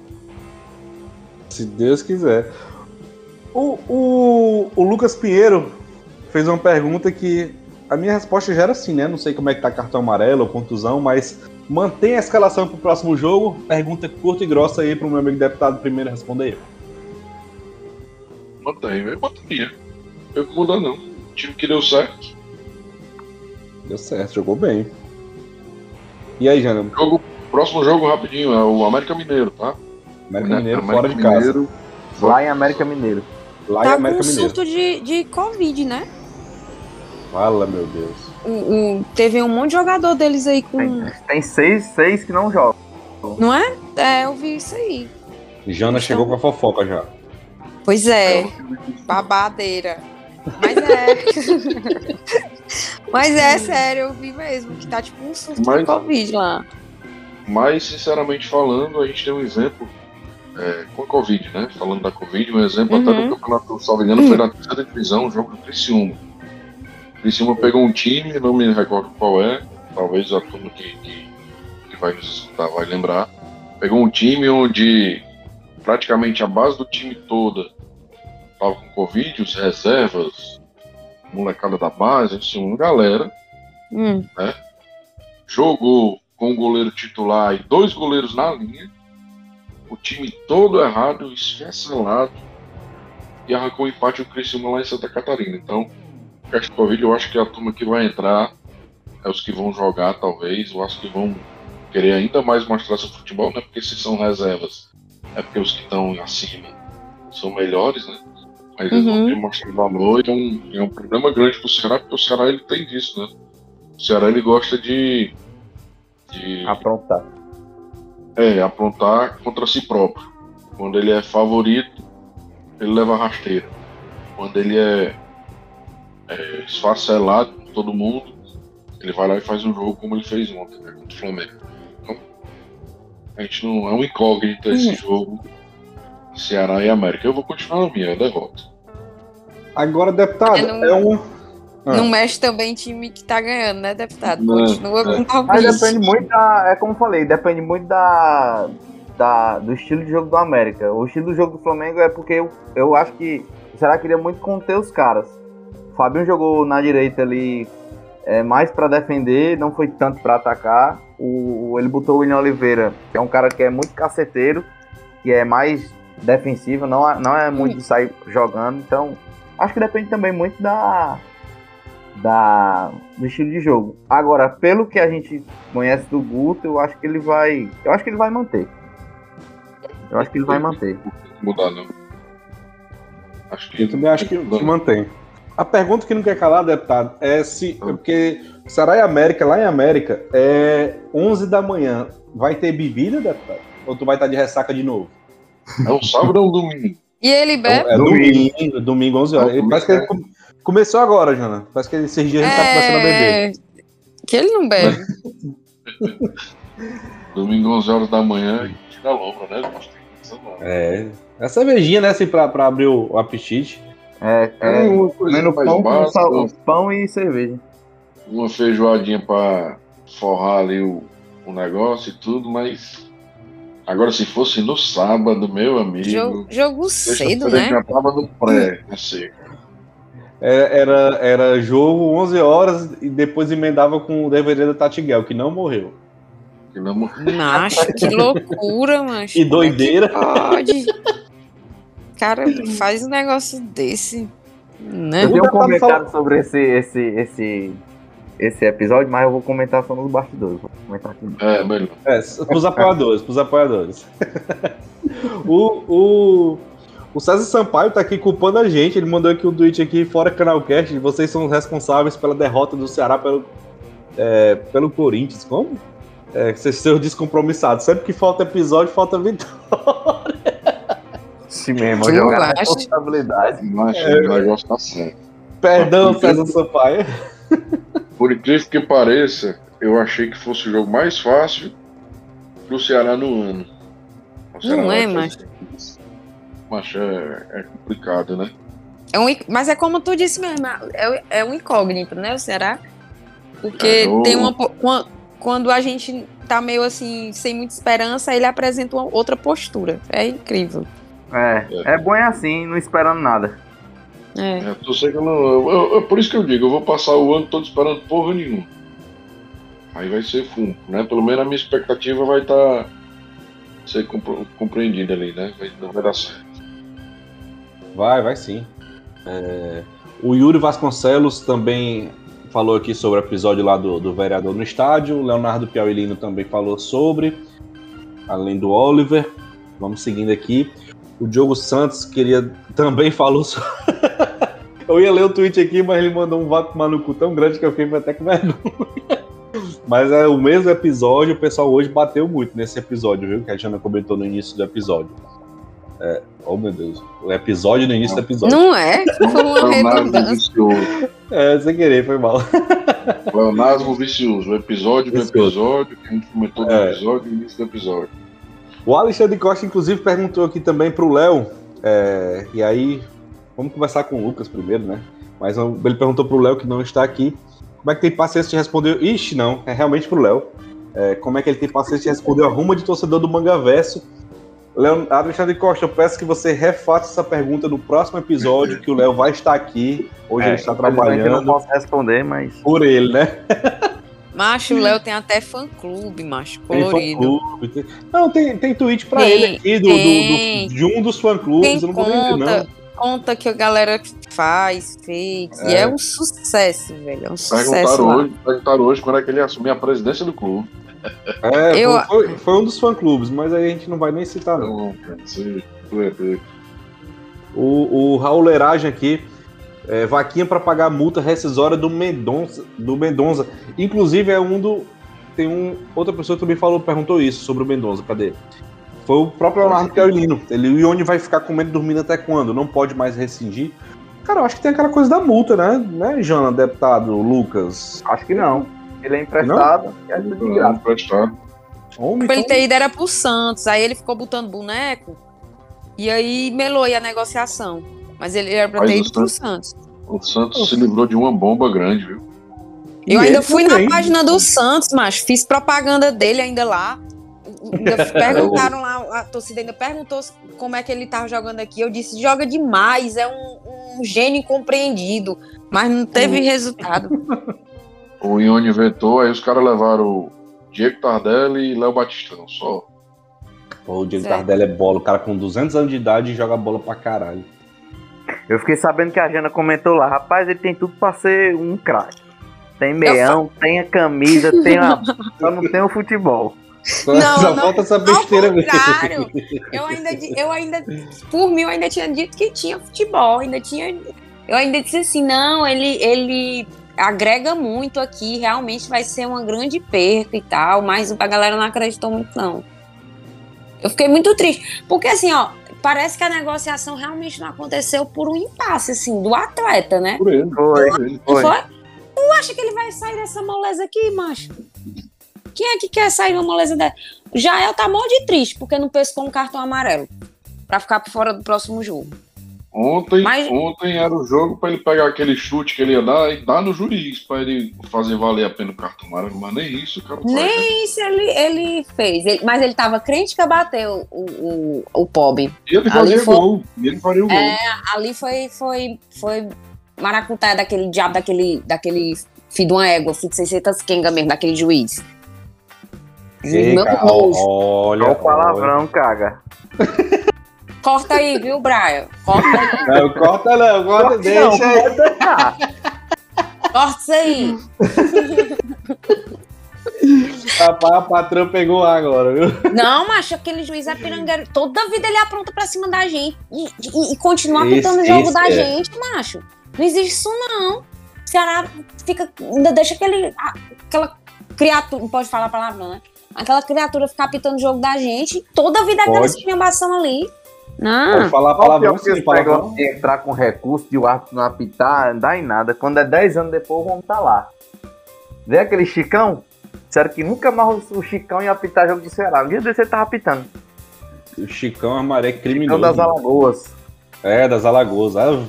Se Deus quiser. O, o, o Lucas Pinheiro fez uma pergunta que a minha resposta já era assim, né? Não sei como é que tá cartão amarelo ou contusão, mas mantém a escalação pro próximo jogo? Pergunta curta e grossa aí pro meu amigo deputado primeiro responder. Mantém, eu manteria. Eu não mudar não. O time que deu certo. Deu certo, jogou bem. E aí, Jana? Jogo, próximo jogo rapidinho, é o América Mineiro, tá? América Mineiro América fora de casa. Mineiro, Lá em América Mineiro. Lá em Tá com América um Mineiro. surto de, de Covid, né? Fala, meu Deus. O- o- teve um monte de jogador deles aí com. Tem, tem seis, seis que não jogam. Não é? É, eu vi isso aí. Jana chegou com a fofoca já. Pois é, babadeira. Mas é. Mas é sério, eu vi mesmo que tá tipo um surto de Mas- Covid lá. Mas, sinceramente falando, a gente tem um exemplo é, com a Covid, né? Falando da Covid, um exemplo até Uhum. do campeonato, salvo engano, foi na terceira divisão, um jogo do Criciúma. O Criciúma pegou um time, não me recordo qual é, talvez a turma que, que, que vai nos escutar vai lembrar. Pegou um time onde praticamente a base do time toda estava com Covid, os reservas, molecada da base, assim, uma galera Hum, jogou com o goleiro titular e dois goleiros na linha, o time todo errado, esfacelado, e arrancou um empate o Criciúma lá em Santa Catarina. Então, Castro Covid, eu acho que a turma que vai entrar é os que vão jogar, talvez. Eu acho que vão querer ainda mais mostrar seu futebol, não é porque se são reservas, é porque os que estão acima são melhores, né? Mas eles vão Uhum. querer mostrar valor e é um, é um problema grande pro Ceará, porque o Ceará ele tem disso, né? O Ceará ele gosta de, de Aprontar. é, aprontar contra si próprio. Quando ele é favorito, ele leva rasteira. Quando ele é, é esfacelado por todo mundo, ele vai lá e faz um jogo como ele fez ontem, né, contra o Flamengo. Então, a gente não é um incógnito esse jogo Ceará e América. Eu vou continuar na minha derrota. Agora, deputado, É, não- é um. Ah. Não mexe também time que tá ganhando, né, deputado? Não, Continua é. com Mas palpite. depende muito da. É como eu falei, depende muito da, da- do estilo de jogo do América. O estilo do jogo do Flamengo é porque eu, eu acho que o Ceará queria muito conter os caras. O Fabinho jogou na direita ali é, mais pra defender, não foi tanto pra atacar. O, ele botou o William Oliveira, que é um cara que é muito caceteiro, que é mais defensivo, não, é- não é muito de sair jogando. Então, acho que depende também muito da, da do estilo de jogo. Agora, pelo que a gente conhece do Guto, eu acho que ele vai, eu acho que ele vai manter. Eu acho que ele vai manter. Mudar, não. Acho que Eu também acho que, que mantém. A pergunta que não quer calar, deputado, é se. é Porque e América, lá em América, é 11 da manhã. Vai ter bebida, deputado? Ou tu vai estar de ressaca de novo? é um sábado ou um domingo. E ele bebe? É Domingo. domingo, domingo, 11 horas. É, domingo, Parece que ele é. come- começou agora, Jana. Parece que esses dias ele tá começando a beber. É, Que ele não bebe. Domingo, 11 horas da manhã, tira a lombra, né? Não tem condição, não. É. É cervejinha, né? Assim, pra, pra abrir o, o apetite. É, É é comendo pão, com sal- pão e cerveja. uma feijoadinha pra forrar ali o, o negócio e tudo, mas agora se fosse no sábado, meu amigo, Jogo, jogo cedo, né? já tava no pré. É, Era, era jogo 11 horas e depois emendava com o DVD da Tatiguel, que não morreu. Que não Macho, que loucura, macho. Que doideira. Pode. Cara, faz um negócio desse. Né? Eu tenho um comentário sobre esse, esse, esse, esse episódio, mas eu vou comentar só nos bastidores. Vou comentar aqui. É, melhor. É, pros apoiadores, pros apoiadores. o, o, o César Sampaio tá aqui culpando a gente. Ele mandou aqui um tweet aqui, fora Canalcast. Vocês são os responsáveis pela derrota do Ceará pelo, é, pelo Corinthians. Como? É, vocês são descompromissados. Sempre que falta episódio, falta vitória. Sim mesmo, Tu jogar acha? responsabilidade. Mas É. o negócio tá certo. Perdão, César Sampaio. Por incrível que pareça, eu achei que fosse o jogo mais fácil pro Ceará no ano. O Ceará Não é, isso. Macho, é, é complicado, né? É um, mas é como tu disse mesmo, é, é um incógnito, né, o Ceará? Porque É, o- tem uma. Quando a gente tá meio assim, sem muita esperança, ele apresenta uma outra postura. É incrível. É, é bom é assim, não esperando nada. É. É, tô sei que eu não, eu- eu- eu- por isso que eu digo, eu vou passar o ano todo esperando porra nenhuma. Aí vai ser fumo, né? Pelo menos a minha expectativa vai estar ser compro- compreendida ali, né? Vai, não vai dar certo. Vai, vai sim. É, o Yuri Vasconcelos também falou aqui sobre o episódio lá do, do vereador no estádio. O Leonardo Piauilino também falou sobre, além do Oliver. Vamos seguindo aqui. O Diogo Santos queria também falou sobre. eu ia ler o tweet aqui, mas ele mandou um vato maluco tão grande que eu fiquei até com vergonha. Mas é o mesmo episódio, o pessoal hoje bateu muito nesse episódio, viu? Que a Jana comentou no início do episódio. É, oh meu Deus, o episódio no início do episódio. Não é? Foi uma redundância. vicioso. É, sem querer, foi mal. Leonardo vicioso. O episódio do episódio, que a gente comentou do É. episódio e início do episódio. O Alexandre Costa, inclusive, perguntou aqui também pro Léo. é, e aí, vamos conversar com o Lucas primeiro, né? Mas ele perguntou pro Léo, que não está aqui, como é que tem paciência de responder. Ixi, não, é realmente pro Léo. É, como é que ele tem paciência de responder a ruma de torcedor do Mangaverso? Léo, Alexandre Costa, eu peço que você refaça essa pergunta no próximo episódio, que o Léo vai estar aqui. Hoje ele está infelizmente Eu não trabalhando posso responder, mas. por ele, né? Macho, o Léo tem até fã-clube, macho, Tem colorido. fã-clube, tem- Não, tem, tem tweet pra Tem, ele aqui do, do- tem. do- de um dos fã-clubes. Tem Eu não vou ver, não. conta, conta que a galera faz, fez. E É. é um sucesso, velho. É um sucesso. Perguntaram lá. hoje, perguntaram hoje quando é que ele ia assumir a presidência do clube. É, Eu- foi, foi- um dos fã-clubes, mas aí a gente não vai nem citar, não. Então, é doido. O, o Raul Leragem aqui, é, vaquinha para pagar a multa rescisória do Mendonça, do Mendonça. Inclusive, é um do. Tem um. Outra pessoa que também falou, perguntou isso sobre o Mendonça, cadê? Foi o próprio Leonardo Carolino. Ele, o Ione vai ficar comendo dormindo até quando? Não pode mais rescindir. Cara, eu acho que tem aquela coisa da multa, né? Né, Jana, deputado Lucas? Acho que não. Ele é emprestado e é de Não, graça. emprestado. Homem, Pra ele então- ter ido era pro Santos, aí ele ficou botando boneco e aí melou aí a negociação. Mas ele era pra Mas ter ido pro Santos. O Santos se livrou de uma bomba grande, viu? E Eu ainda ele fui também. na página do Santos, macho. Fiz propaganda dele ainda lá. Ainda perguntaram lá, a torcida ainda perguntou como é que ele tava jogando aqui. Eu disse, joga demais, é um, um gênio incompreendido. Mas não teve resultado. O Ione vetou, aí os caras levaram o Diego Tardelli e Léo Batistão só. Pô, o Diego Certo. Tardelli é bola. O cara com 200 anos de idade joga bola pra caralho. Eu fiquei sabendo que a Jana comentou lá, rapaz, ele tem tudo pra ser um craque. Tem meião, tem a camisa, tem a. Só não tem o futebol. Só, Não, só não. falta essa Ao besteira mesmo. contrário, eu ainda, eu ainda, por mim, eu ainda tinha dito que tinha futebol, ainda tinha, eu ainda disse assim, não, ele, ele agrega muito aqui, realmente vai ser uma grande perca e tal, mas a galera não acreditou muito não. Eu fiquei muito triste, porque assim, ó, parece que a negociação realmente não aconteceu por um impasse, assim, do atleta, né? Por ele. Foi. Foi. foi? Tu acha que ele vai sair dessa moleza aqui, macho? Quem é que quer sair uma moleza dessa? O Jael tá mó de triste, porque não pescou um cartão amarelo. Pra ficar por fora do próximo jogo. Ontem, Mas- ontem era o jogo pra ele pegar aquele chute que ele ia dar e dar no juiz, pra ele fazer valer a pena o cartão amarelo, mas nem isso o cara faz. né? Nem isso ele, ele fez. Ele- mas ele tava crente que ia bater o, o, o, Pob. E ele fazia foi- gol. E ele faria o gol. É, ali foi, foi, foi maracutaia daquele diabo, daquele, daquele filho de uma égua, filho de 600 quenga mesmo, daquele juiz. Ei, Meu cara, olha, Olha o palavrão, caga. Corta aí, viu, Brian? Corta aí. Não, corta não, corta, deixa aí. Corta isso aí. Rapaz, a patrão pegou agora, viu? Não, macho, aquele juiz é pirangueiro. Toda vida ele apronta pra cima da gente e, e, e continua apitando o jogo esse da é. gente, macho. Não existe isso, não. O Ceará fica. Ainda deixa aquele. aquela criatura. Não pode falar a palavra, né? Aquela criatura ficar apitando o jogo da gente. Toda vida é aquela Pode. esculhambação ali. Pode Não. falar Qual palavrão sim, palavrão. de entrar com recurso de o árbitro não apitar, não dá em nada. Quando é 10 anos depois, vamos estar lá. Vê aquele Chicão? Disseram que nunca mais o Chicão ia apitar jogo do Ceará. Um dia desse ele tava apitando. O Chicão é maré Chicão criminoso. das Alagoas. É, das Alagoas. Ah,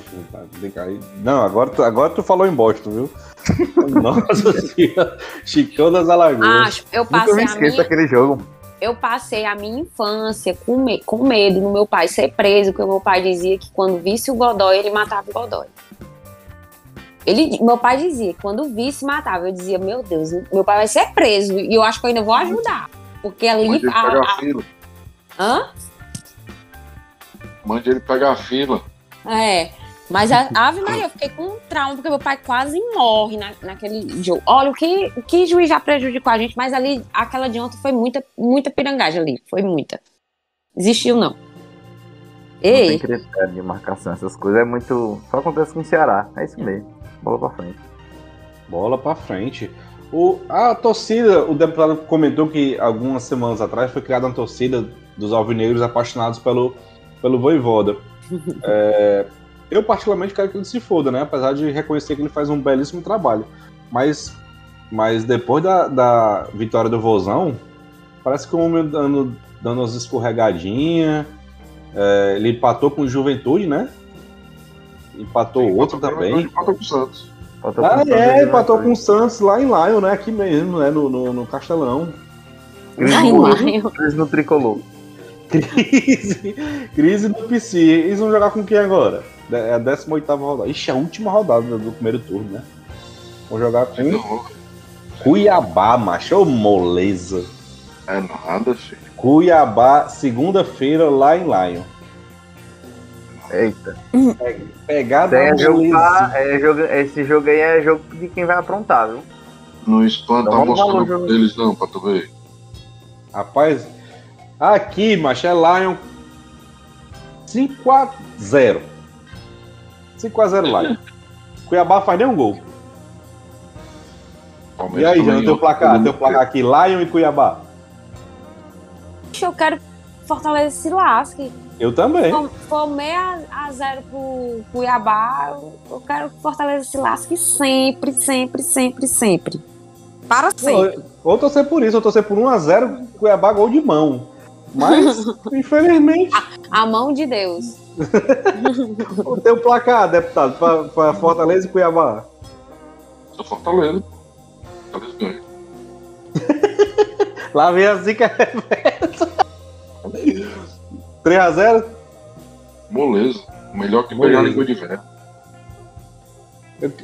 vem cá aí. Não, agora tu, agora tu falou em Boston, viu? Nossa senhora. Chicão das Alagoas. Macho, eu Nunca passei me a esqueço minha. daquele jogo. Eu passei a minha infância com, me- com medo no meu pai ser preso, porque meu pai dizia que quando visse o Godoy, ele matava o Godoy. Ele, meu pai dizia que quando visse, matava. Eu dizia, meu Deus, meu pai vai ser preso e eu acho que eu ainda vou ajudar. Porque ali. Mande ele a- pegar a- a fila. hã? Mande ele pegar a fila. É. Mas a Ave Maria, eu fiquei com um trauma, porque meu pai quase morre na, naquele jogo. Olha, o que, o que juiz já prejudicou a gente, mas ali, aquela de ontem foi muita, muita pirangagem ali. Foi muita. Existiu, não. Não tem Ei, critério de marcação. Essas coisas é muito. Só acontece com o Ceará. É isso mesmo. Bola pra frente. Bola pra frente. O, a torcida, o deputado comentou que algumas semanas atrás foi criada uma torcida dos alvinegros apaixonados pelo, pelo Voivoda. É, eu particularmente quero que ele se foda, né? Apesar de reconhecer que ele faz um belíssimo trabalho. Mas, mas depois da, da vitória do Vozão, parece que o homem dando, dando umas escorregadinhas. É, ele empatou com o Juventude, né? Empatou outro também. Empata com o Santos. Faltou Ah, com é, Santos, empatou né? com o Santos lá em Lion, né? Aqui mesmo, né? No, no, no Castelão. Ai, Maio. Crise no tricolor. Crise, crise no PC. Eles vão jogar com quem agora? É a 18 rodada. Ixi, é a última rodada do primeiro turno, né? Vão jogar com Não, Cuiabá, macho. Ô, moleza. é nada, filho. Cuiabá, segunda-feira, lá em Lion. Eita. Pegada Esse, é jogo é jogo- esse jogo aí é jogo de quem vai aprontar, viu? No spam Dá tá valor, jogo. deles não, pra tu ver. Rapaz, aqui, macho, é Lion 5x0. 5x0 Lion. Cuiabá faz nem um gol. E aí, Jana, teu placar, teu placar aqui, Lion e Cuiabá. Eu quero que Fortaleza se lasque. Eu também. For, for meio a, a zero pro Cuiabá, eu, eu quero que Fortaleza se lasque sempre, sempre, sempre, sempre. Para sempre. Ou, ou torcer por isso, ou torcer por 1x0, Cuiabá gol de mão. Mas, infelizmente, A mão de Deus. O teu placar, deputado, pra, pra Fortaleza e Cuiabá. Sou Fortaleza. Fortaleza ganha. Lá vem a zica reversa. 3x0? Moleza. Melhor que pegar língua de velho.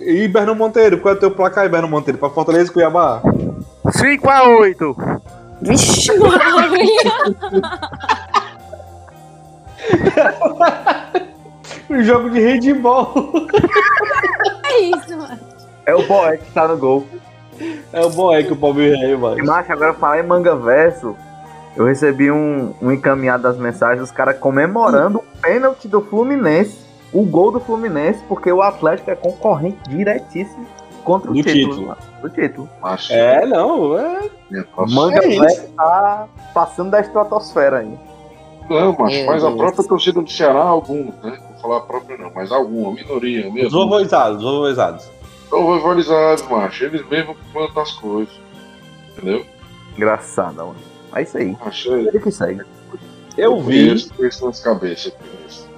E Berno Monteiro, qual é o teu placar aí, Berno Monteiro? Pra Fortaleza e Cuiabá? 5x8! Vixe, Maria. Um jogo de handball. É isso, mano. É o Boé que tá no gol. É o que o Palmeiras aí, E, mano. macho, agora falar em manga verso, eu recebi um, um encaminhado das mensagens dos caras comemorando o pênalti do Fluminense, o gol do Fluminense, porque o Atlético é concorrente diretíssimo contra o Do título. título. mano, Do título. Macho. É, não, é. Manga é verso tá passando da estratosfera aí. Não, macho, Meu mas a Deus. própria torcida do Ceará, alguns, né? Vou falar a própria não, mas alguma, minoria Os mesmo. vovôizados, os vovôizados. Estão rivalizados, macho. Eles mesmos que plantam as coisas. Entendeu? Engraçado, mano. É isso aí. Macho, é- Ele que segue. Eu vi, conheço, conheço nas cabeças.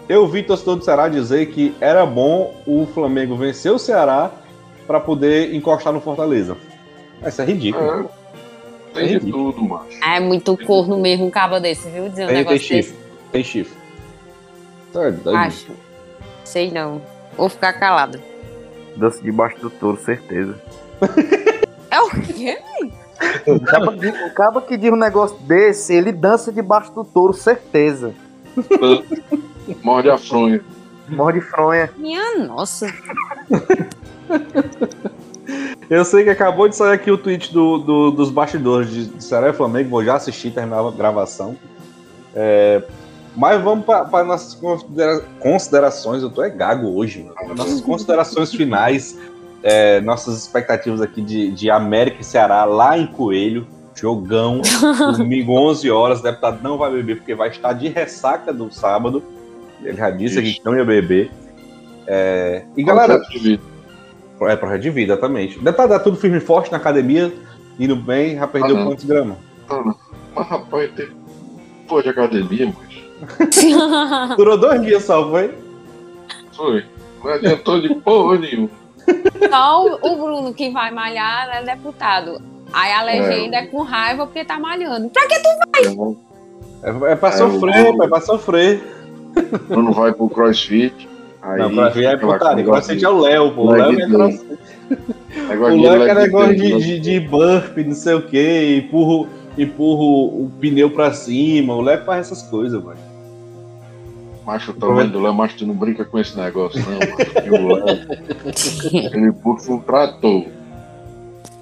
eu eu vi torcedor do Ceará dizer que era bom o Flamengo vencer o Ceará pra poder encostar no Fortaleza. Isso é ridículo. É, tem É de tudo, macho. É muito corno mesmo um cabo desse, viu? Dizer um Tem, tem negócio chifre. desse. Tem chifre. Tá doido. Acho. Sei não. Vou ficar calada. Dança debaixo do touro, certeza. É o quê? O cabo, o cabo que diz um negócio desse, ele dança debaixo do touro, certeza. Morde a fronha. Morde fronha. Minha nossa. Eu sei que acabou de sair aqui o tweet do, do- dos bastidores de, de Ceará e Flamengo. Vou já assistir, terminar a gravação. É, mas vamos para nossas considera- considerações. Eu tô é gago hoje, mano. Nossas considerações finais. é, nossas expectativas aqui de, de América e Ceará lá em Coelho. Jogão, domingo 11 horas. O deputado não vai beber porque vai estar de ressaca do sábado. Ele já disse que não ia beber. É, e galera. É projeto de vida, exatamente. Deve estar tudo firme e forte na academia, indo bem, já perdeu Ah, quantos gramas? Mas rapaz, tem. Pô, de academia, mas. Durou dois dias só, foi? Foi. Não adiantou de porra nenhuma. Só o, Bruno que vai malhar é deputado. Aí a legenda é. com raiva porque tá malhando. Pra que tu É, é pra É, sofrer, pô, é pra sofrer. Não vai pro crossfit. Aí não, pra ver é putaria. Você é o Léo, pô. O Léo é crossfit. O negócio de Léo é leg negócio de, de, de burp, não sei o que, empurra, empurra o, o pneu pra cima. O Léo faz essas coisas, mano. Macho, o tamanho do Léo, macho, tu não brinca com esse negócio, não, macho. E o Léo, ele puxa um trator.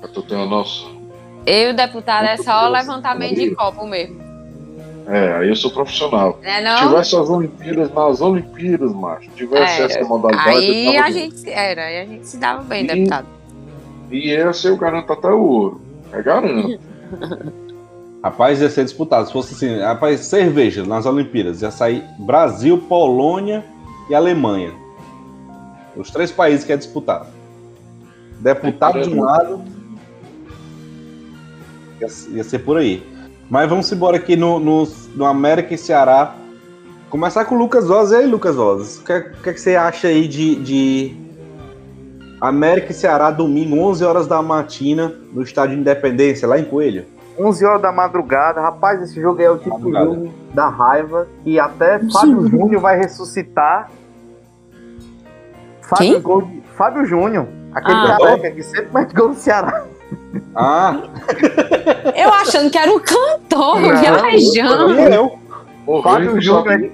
Pra tu ter uma noção. Eu, deputado, é só levantamento de copo mesmo. É, aí eu sou profissional. Se não? tivesse as Olimpíadas, nas Olimpíadas, macho, tivesse É, essa modalidade. Aí a dentro. gente era, aí a gente se dava bem, E- deputado. E essa eu garanto até o ouro. É garanto. Rapaz, ia ser disputado. Se fosse assim, rapaz, cerveja nas Olimpíadas, ia sair Brasil, Polônia e Alemanha. Os três países que é disputado. Deputado de um lado. Ia, ia ser por aí. Mas vamos embora aqui no, no, no América e Ceará. Começar com o Lucas Oz. E aí, Lucas Oz? O que, o que, é que você acha aí de, de América e Ceará, domingo, 11 horas da matina, no estádio Independência, lá em Coelho? 11 horas da madrugada. Rapaz, esse jogo aí é o tipo de jogo da raiva que até Fábio Júnior vai ressuscitar. Fábio, Quem? gol de- Fábio Júnior, aquele Ah. careca que sempre mete gol no Ceará. Ah, Eu achando que era o cantor, Não, viajando. e eu. Fábio Júnior, sabia.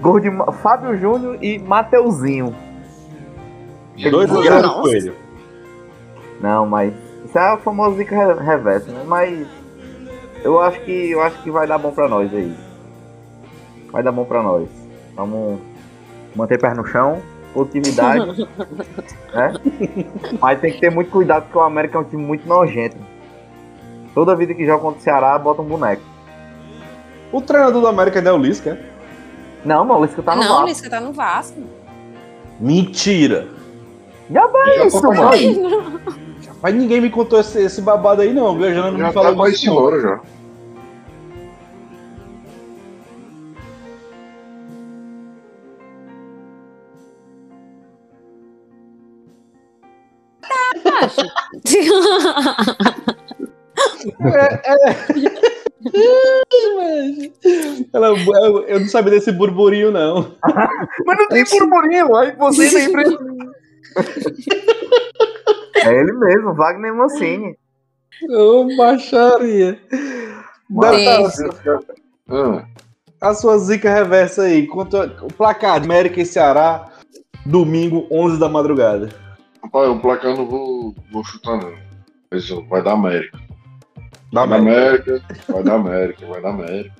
Gol de Fábio Júnior e Mateuzinho. Dois gols do Coelho. Não, mas. Isso é a famosa zica re- reversa, né? Mas. Eu acho que. Eu acho que vai dar bom pra nós aí. Vai dar bom pra nós. Vamos manter pé no chão, positividade. né? Mas tem que ter muito cuidado porque o América é um time muito nojento. Toda vida que joga contra o Ceará, bota um boneco. O treinador do América ainda é o Lisca. é? Não, não, o Lisca tá no não, Vasco. Lisca tá no Vasco. Mentira! Já vai Já isso, mano. aí. Mas ninguém me contou esse, esse babado aí, não, viu? A Jana não Já me falou tá com disso, esse não. Louro já. Ela, eu, eu não sabia desse burburinho, não. Mas não tem burburinho, aí você nem precisa. É ele mesmo, Wagner Mancini. Ô, baixaria. Dá- Ah, A sua zica reversa aí. Quanto o placar de América e Ceará, domingo, 11 da madrugada. Rapaz, o placar eu não vou, vou chutar, não. Mas vai dar América. Da Vai da América. América, vai da América, vai da América.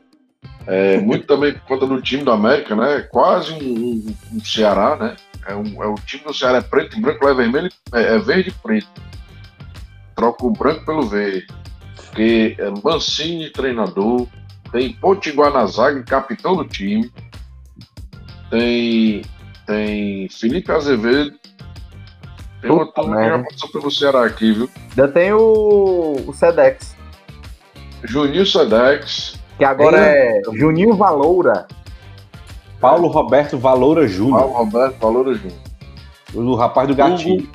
É, muito também por conta do time do América, né? Quase um, um- um Ceará, né? É, um, é o time do Ceará é preto e branco, lá é vermelho, é, é verde e preto. Troca o branco pelo verde. Porque é Mancini, treinador, tem Potiguar na zaga, capitão do time. Tem, tem Felipe Azevedo. Tem uma Puta turma que já merda. passou pelo Ceará aqui, viu? Ainda tem o, o Sedex, Juninho Sedex, que agora é Juninho Valoura. Paulo Roberto Valoura Júnior, Paulo Roberto Valora Júnior, o rapaz do gatinho.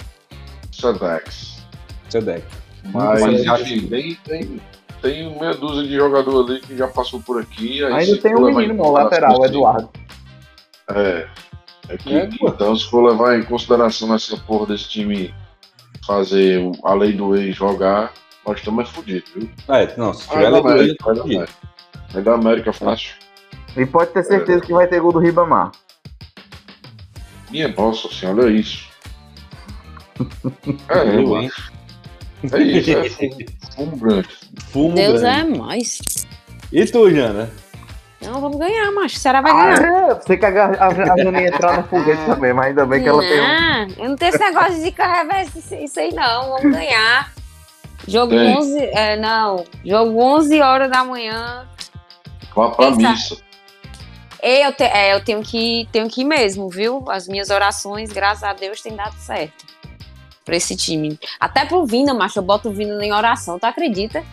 Sedex. Sedec. Mas, Mas enfim, tem, tem, tem meia dúzia de jogador ali que já passou por aqui. aí Ainda tem um menino, o lateral, o consideração, Eduardo. É. É que, É, pô. então, se for levar em consideração essa porra desse time fazer o- a lei do ex jogar, nós estamos fodidos, viu? É, não, se tiver da lá do América, vai da América. América. Vai da América fácil. E pode ter certeza que vai ter gol do Ribamar. Minha nossa senhora, olha isso. É, Eu, acho. É isso, é fumo, fumo grande. Fumo Deus grande. é mais. E tu, Jana? Não, vamos ganhar, macho. O Ceará vai Ah, ganhar. é, você que a, a, a Janinha entrar no foguete também, mas ainda bem que ela tem um. Não, eu não tenho esse negócio de reversa, isso- isso aí não. Vamos ganhar. Jogo Tem. 11, é, não. Jogo 11 horas da manhã. Vá pra missa. E eu, te- é, eu tenho que tenho que ir mesmo, viu? As minhas orações, graças a Deus, têm dado certo. Pra esse time. Até pro Vina, macho, eu boto o Vina em oração, tu acredita?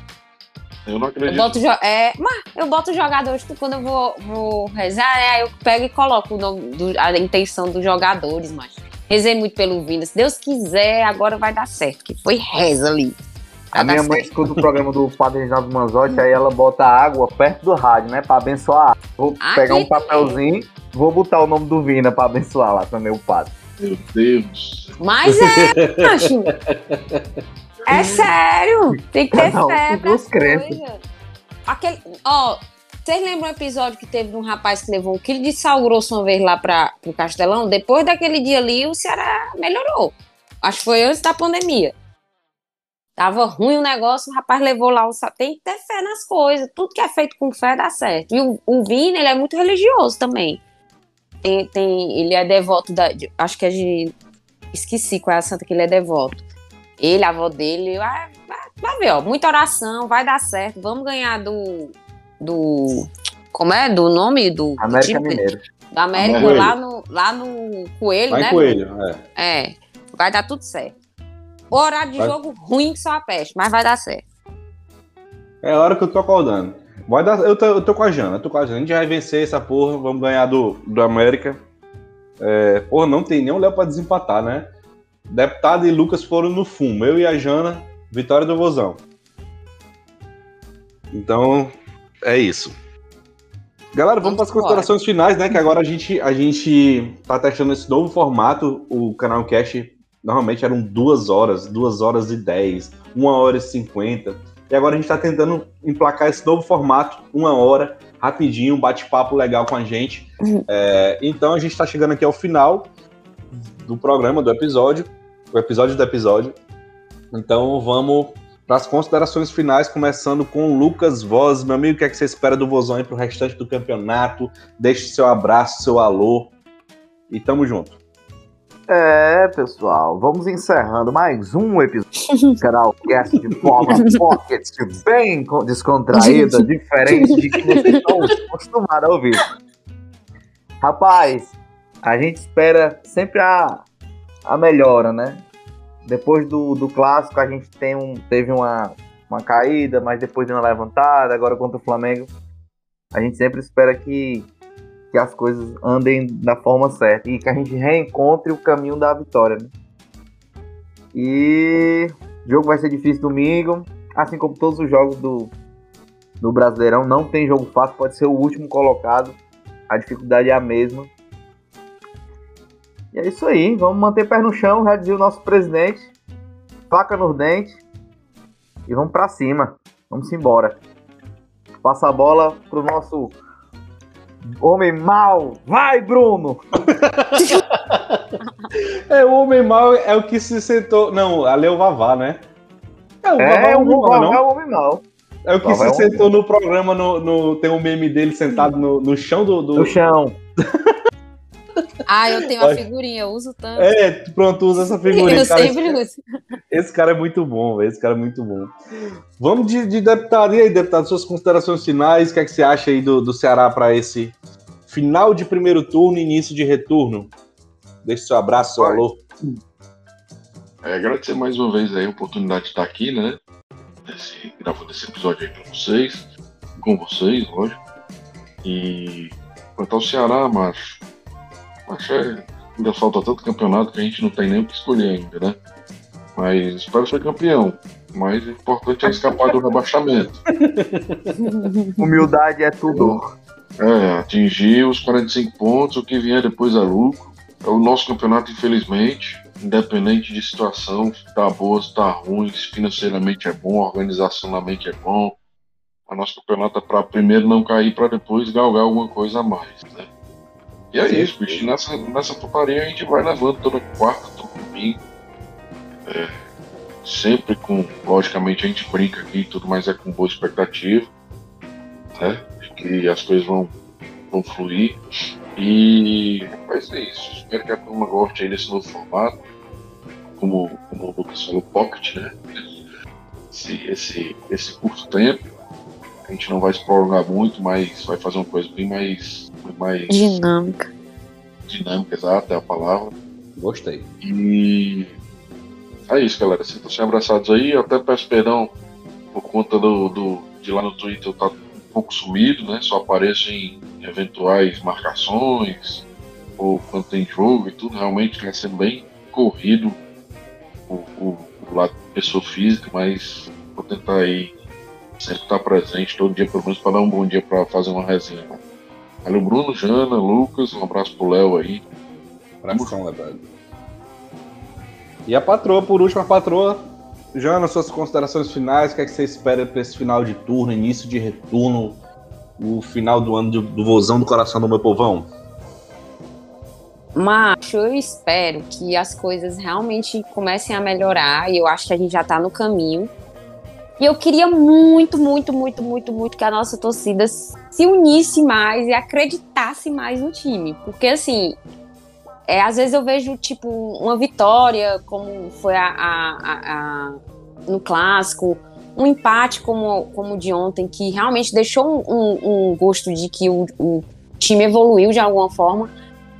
Eu não Eu acredito. boto, jo- é, mas eu boto jogadores, quando eu vou, vou rezar, né, aí eu pego e coloco o nome do- a intenção dos jogadores, macho. Rezei muito pelo Vina. Se Deus quiser, agora vai dar certo. Que foi reza ali. Vai A minha mãe certo. escuta o programa do Padre Reginaldo Manzotti, aí ela bota água perto do rádio, né? Pra abençoar. Vou Aqui pegar um também. papelzinho, vou botar o nome do Vina pra abençoar lá também o padre. Meu Deus. Mas é, macho. É sério. Tem que ter Cada um fé com pras coisas. Aquele, ó, vocês lembram o episódio que teve de um rapaz que levou um quilo de sal grosso uma vez lá pra, pro Castelão? Depois daquele dia ali, o Ceará melhorou. Acho que foi antes da pandemia. Tava ruim o negócio, o rapaz levou lá o sal. Tem que ter fé nas coisas. Tudo que é feito com fé dá certo. E o, o Vini, ele é muito religioso também. Tem, tem, ele é devoto da. de- acho que é de. Esqueci qual é a santa que ele é devoto. Ele, a avó dele, vai, vai, vai ver, ó. Muita oração, vai dar certo. Vamos ganhar do. Do. Como é? Do nome do. do América? Mineiro. Do América Coelho. lá no, lá no Coelho, Vai né? Coelho, é. É. Vai dar tudo certo. Horário de Vai. jogo ruim que só a peste, mas vai dar certo. É a hora que eu tô acordando. Vai dar, eu, tô, eu tô com a Jana, eu tô com a Jana. A gente vai vencer essa porra, vamos ganhar do, do América. É, porra, não tem nem o Léo pra desempatar, né? Deputado e Lucas foram no fumo. Eu e a Jana, vitória do Vozão. Então, é isso. Galera, vamos para as considerações finais, né? Que agora a gente, a gente tá testando esse novo formato. O canal Cash normalmente eram duas horas, duas horas e dez, uma hora e cinquenta. E agora a gente está tentando emplacar esse novo formato, uma hora, rapidinho, um bate-papo legal com a gente. Uhum. É, então a gente está chegando aqui ao final do programa, do episódio, o episódio do episódio. Então vamos para as considerações finais, começando com o Lucas Voz. Meu amigo, o que é que você espera do Vozão aí para o restante do campeonato? Deixe seu abraço, seu alô e tamo junto. É, pessoal, vamos encerrando mais um episódio do Canalcast de forma pocket, bem co- descontraída, diferente de que vocês estão acostumados a ouvir. Rapaz, a gente espera sempre a, a melhora, né? Depois do, do clássico, a gente tem um, teve uma, uma caída, mas depois de uma levantada, agora contra o Flamengo. A gente sempre espera que que as coisas andem da forma certa e que a gente reencontre o caminho da vitória. Né? E o jogo vai ser difícil domingo, assim como todos os jogos do, do Brasileirão. Não tem jogo fácil, pode ser o último colocado. A dificuldade é a mesma. E é isso aí, vamos manter pé no chão, já dizia o nosso presidente. Faca nos dentes e vamos pra cima. Vamos embora. Passa a bola pro nosso Homem mal! Vai, Bruno! É, o homem mal é o que se sentou. Não, ali é o Vavá, né? É, o É, o homem mal, Vavá não? é o homem mal. É o que Vavá é se o sentou no programa, no, no- tem um meme dele sentado no, no chão do. do- No chão. Ah, eu tenho a figurinha, eu uso tanto. É, pronto, usa essa figurinha. eu cara. sempre uso. Esse cara é muito bom, velho, esse cara é muito bom. Vamos de, de deputado. E aí, deputado, suas considerações finais, o que, é que você acha aí do, do Ceará para esse final de primeiro turno e início de retorno? Deixe seu abraço, seu alô. É, agradecer mais uma vez aí a oportunidade de estar aqui, né? Nesse, gravando esse episódio aí pra vocês, com vocês, lógico. E quanto ao Ceará, macho, macho é, ainda falta tanto campeonato que a gente não tem nem o que escolher ainda, né? Mas espero ser campeão. O mais importante é escapar do rebaixamento. Humildade é tudo. É, atingir os 45 pontos, o que vier depois é lucro. É o nosso campeonato, infelizmente, independente de situação, se tá boa, se tá ruim, se financeiramente é bom, organizacionalmente é bom. O nosso campeonato é para primeiro não cair, para depois galgar alguma coisa a mais, né? E é isso, bicho. Nessa, nessa putaria a gente vai levando toda quarta, todo domingo. É, sempre com, logicamente, a gente brinca aqui e tudo, mas é com boa expectativa, né? De que as coisas vão, vão fluir. E mas é isso. Espero que a turma goste aí desse novo formato. Como, como o Lucas falou, pocket, né? Esse, esse, esse curto tempo. A gente não vai se prolongar muito, mas vai fazer uma coisa bem mais, mais Dinâmica. dinâmica, exata é a palavra. Gostei. E é isso, galera. Sintam-se abraçados aí. Eu até peço perdão por conta do, do- de lá no Twitter eu estar um pouco sumido, né? Só apareço em eventuais marcações ou quando tem jogo e tudo. Realmente está sendo bem corrido o, o, o lado pessoa física, mas vou tentar aí sempre estar presente todo dia, pelo menos para dar um bom dia para fazer uma resenha. Valeu, Bruno, Jana, Lucas, um abraço pro Léo aí. Abração, Lebrado. E a patroa, por último, a patroa. Jana, suas considerações finais, o que, é que você espera para esse final de turno, início de retorno, o final do ano do, do vozão do coração do meu povão? Macho, eu espero que as coisas realmente comecem a melhorar e eu acho que a gente já tá no caminho. E eu queria muito, muito, muito, muito, muito que a nossa torcida se unisse mais e acreditasse mais no time. Porque, assim, é, às vezes eu vejo, tipo, uma vitória, como foi a, a- a- a- no clássico, um empate como, como o de ontem, que realmente deixou um, um- gosto de que o- o time evoluiu de alguma forma.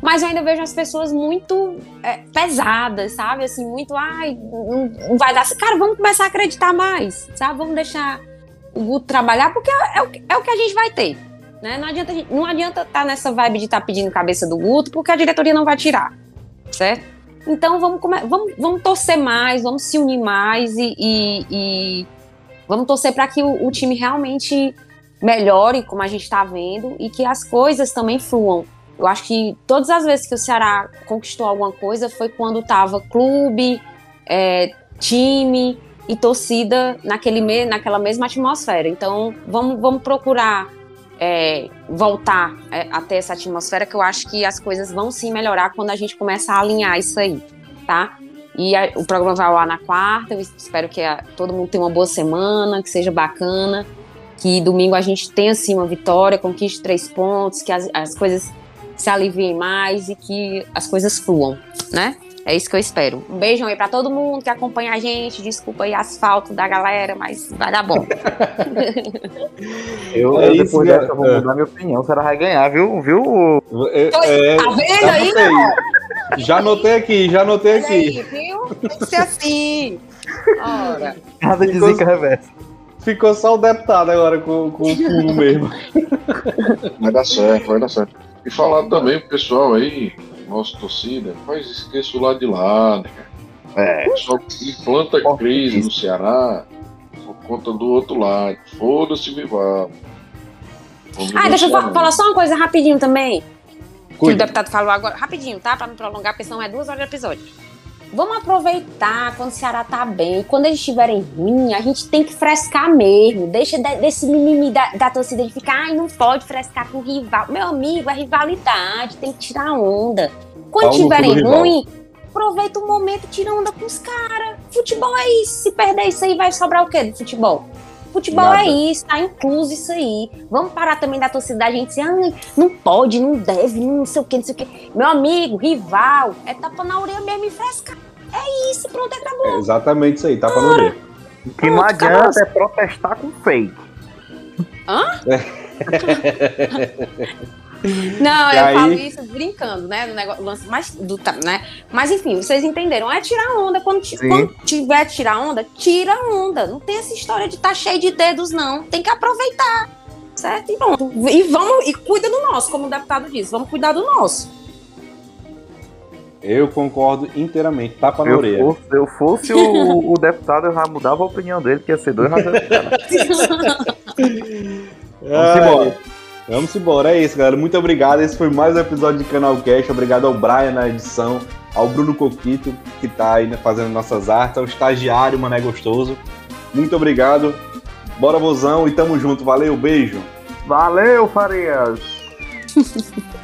Mas eu ainda vejo as pessoas muito é, pesadas, sabe? Assim, muito, ai, não, vai dar. Cara, vamos começar a acreditar mais, sabe? Vamos deixar o Guto trabalhar, porque é, é o, é o que a gente vai ter. Né? Não adianta estar não adianta tá nessa vibe de estar pedindo cabeça do Guto, porque a diretoria não vai tirar, certo? Então vamos, vamos, vamos torcer mais, vamos se unir mais e, e- e vamos torcer para que o, o time realmente melhore, como a gente está vendo, e que as coisas também fluam. Eu acho que todas as vezes que o Ceará conquistou alguma coisa foi quando tava clube, é, time, e torcida naquele naquela mesma atmosfera. Então, vamos, vamos procurar é, voltar é, a ter essa atmosfera, que eu acho que as coisas vão sim melhorar quando a gente começar a alinhar isso aí, tá? E a, o programa vai lá na quarta, eu espero que a, todo mundo tenha uma boa semana, que seja bacana, que domingo a gente tenha assim uma vitória, conquiste três pontos, que as, as coisas se aliviem mais e que as coisas fluam, né? É isso que eu espero. Um beijão aí pra todo mundo que acompanha a gente. Desculpa aí asfalto da galera, mas vai dar bom. eu, É eu depois dessa vou mudar minha opinião. Será vai ganhar, viu? Viu? É, é, tá vendo já aí, anotei. Já anotei aqui, já anotei aqui. aí, viu? Tem que ser assim. Ora. Nada de zica reversa. Ficou só o deputado agora com, com o fumo mesmo. Vai dar certo, vai dar certo. E falar também pro pessoal aí, nossa torcida, faz esqueça o lado de lá, né, cara? É. O pessoal que implanta crise no Ceará por conta do outro lado. Foda-se, Vival. Ah, deixa eu negociar, fa- não. falar só uma coisa rapidinho também. Que o Cuida. deputado falou agora. Rapidinho, tá? Pra não prolongar, porque senão é duas horas de episódio. Vamos aproveitar quando o Ceará tá bem. Quando eles estiverem ruim, a gente tem que frescar mesmo. Deixa de- desse mimimi da, da torcida de ficar, ai, não pode frescar com o rival. Meu amigo, é rivalidade, tem que tirar onda. Quando estiverem ruim, aproveita o momento e tira onda com os caras. Futebol é isso. Se perder isso aí, vai sobrar o quê do futebol? Futebol Nada. é isso, tá incluso isso aí. Vamos parar também da torcida da gente dizer, ai, não pode, não deve, não sei o que, não sei o que. Meu amigo, rival, é tapa na orelha mesmo e frescar. É isso, pronto, acabou. É exatamente isso aí, tapa no orelha. O que não adianta é protestar com fake. Não, E eu aí- falo isso brincando, né? Do negócio, lance mais do, tá, né? Mas enfim, vocês entenderam. É tirar onda. Quando, quando tiver tirar onda, tira onda. Não tem essa história de estar cheio de dedos, não. Tem que aproveitar. Certo? E pronto. E vamos, e cuida do nosso, como o deputado disse. Vamos cuidar do nosso. Eu concordo inteiramente, tapa na Se eu orelha. fosse, se eu fosse o, o deputado, eu já mudava a opinião dele, que ia ser dois razões. Vamos embora. Vamos embora, é isso, galera. Muito obrigado. Esse foi mais um episódio de Canal Cash. Obrigado ao Brian na edição, ao Bruno Coquito, que tá aí né, fazendo nossas artes, ao estagiário Mané Gostoso. Muito obrigado. Bora, vozão, e tamo junto. Valeu, beijo. Valeu, Farias!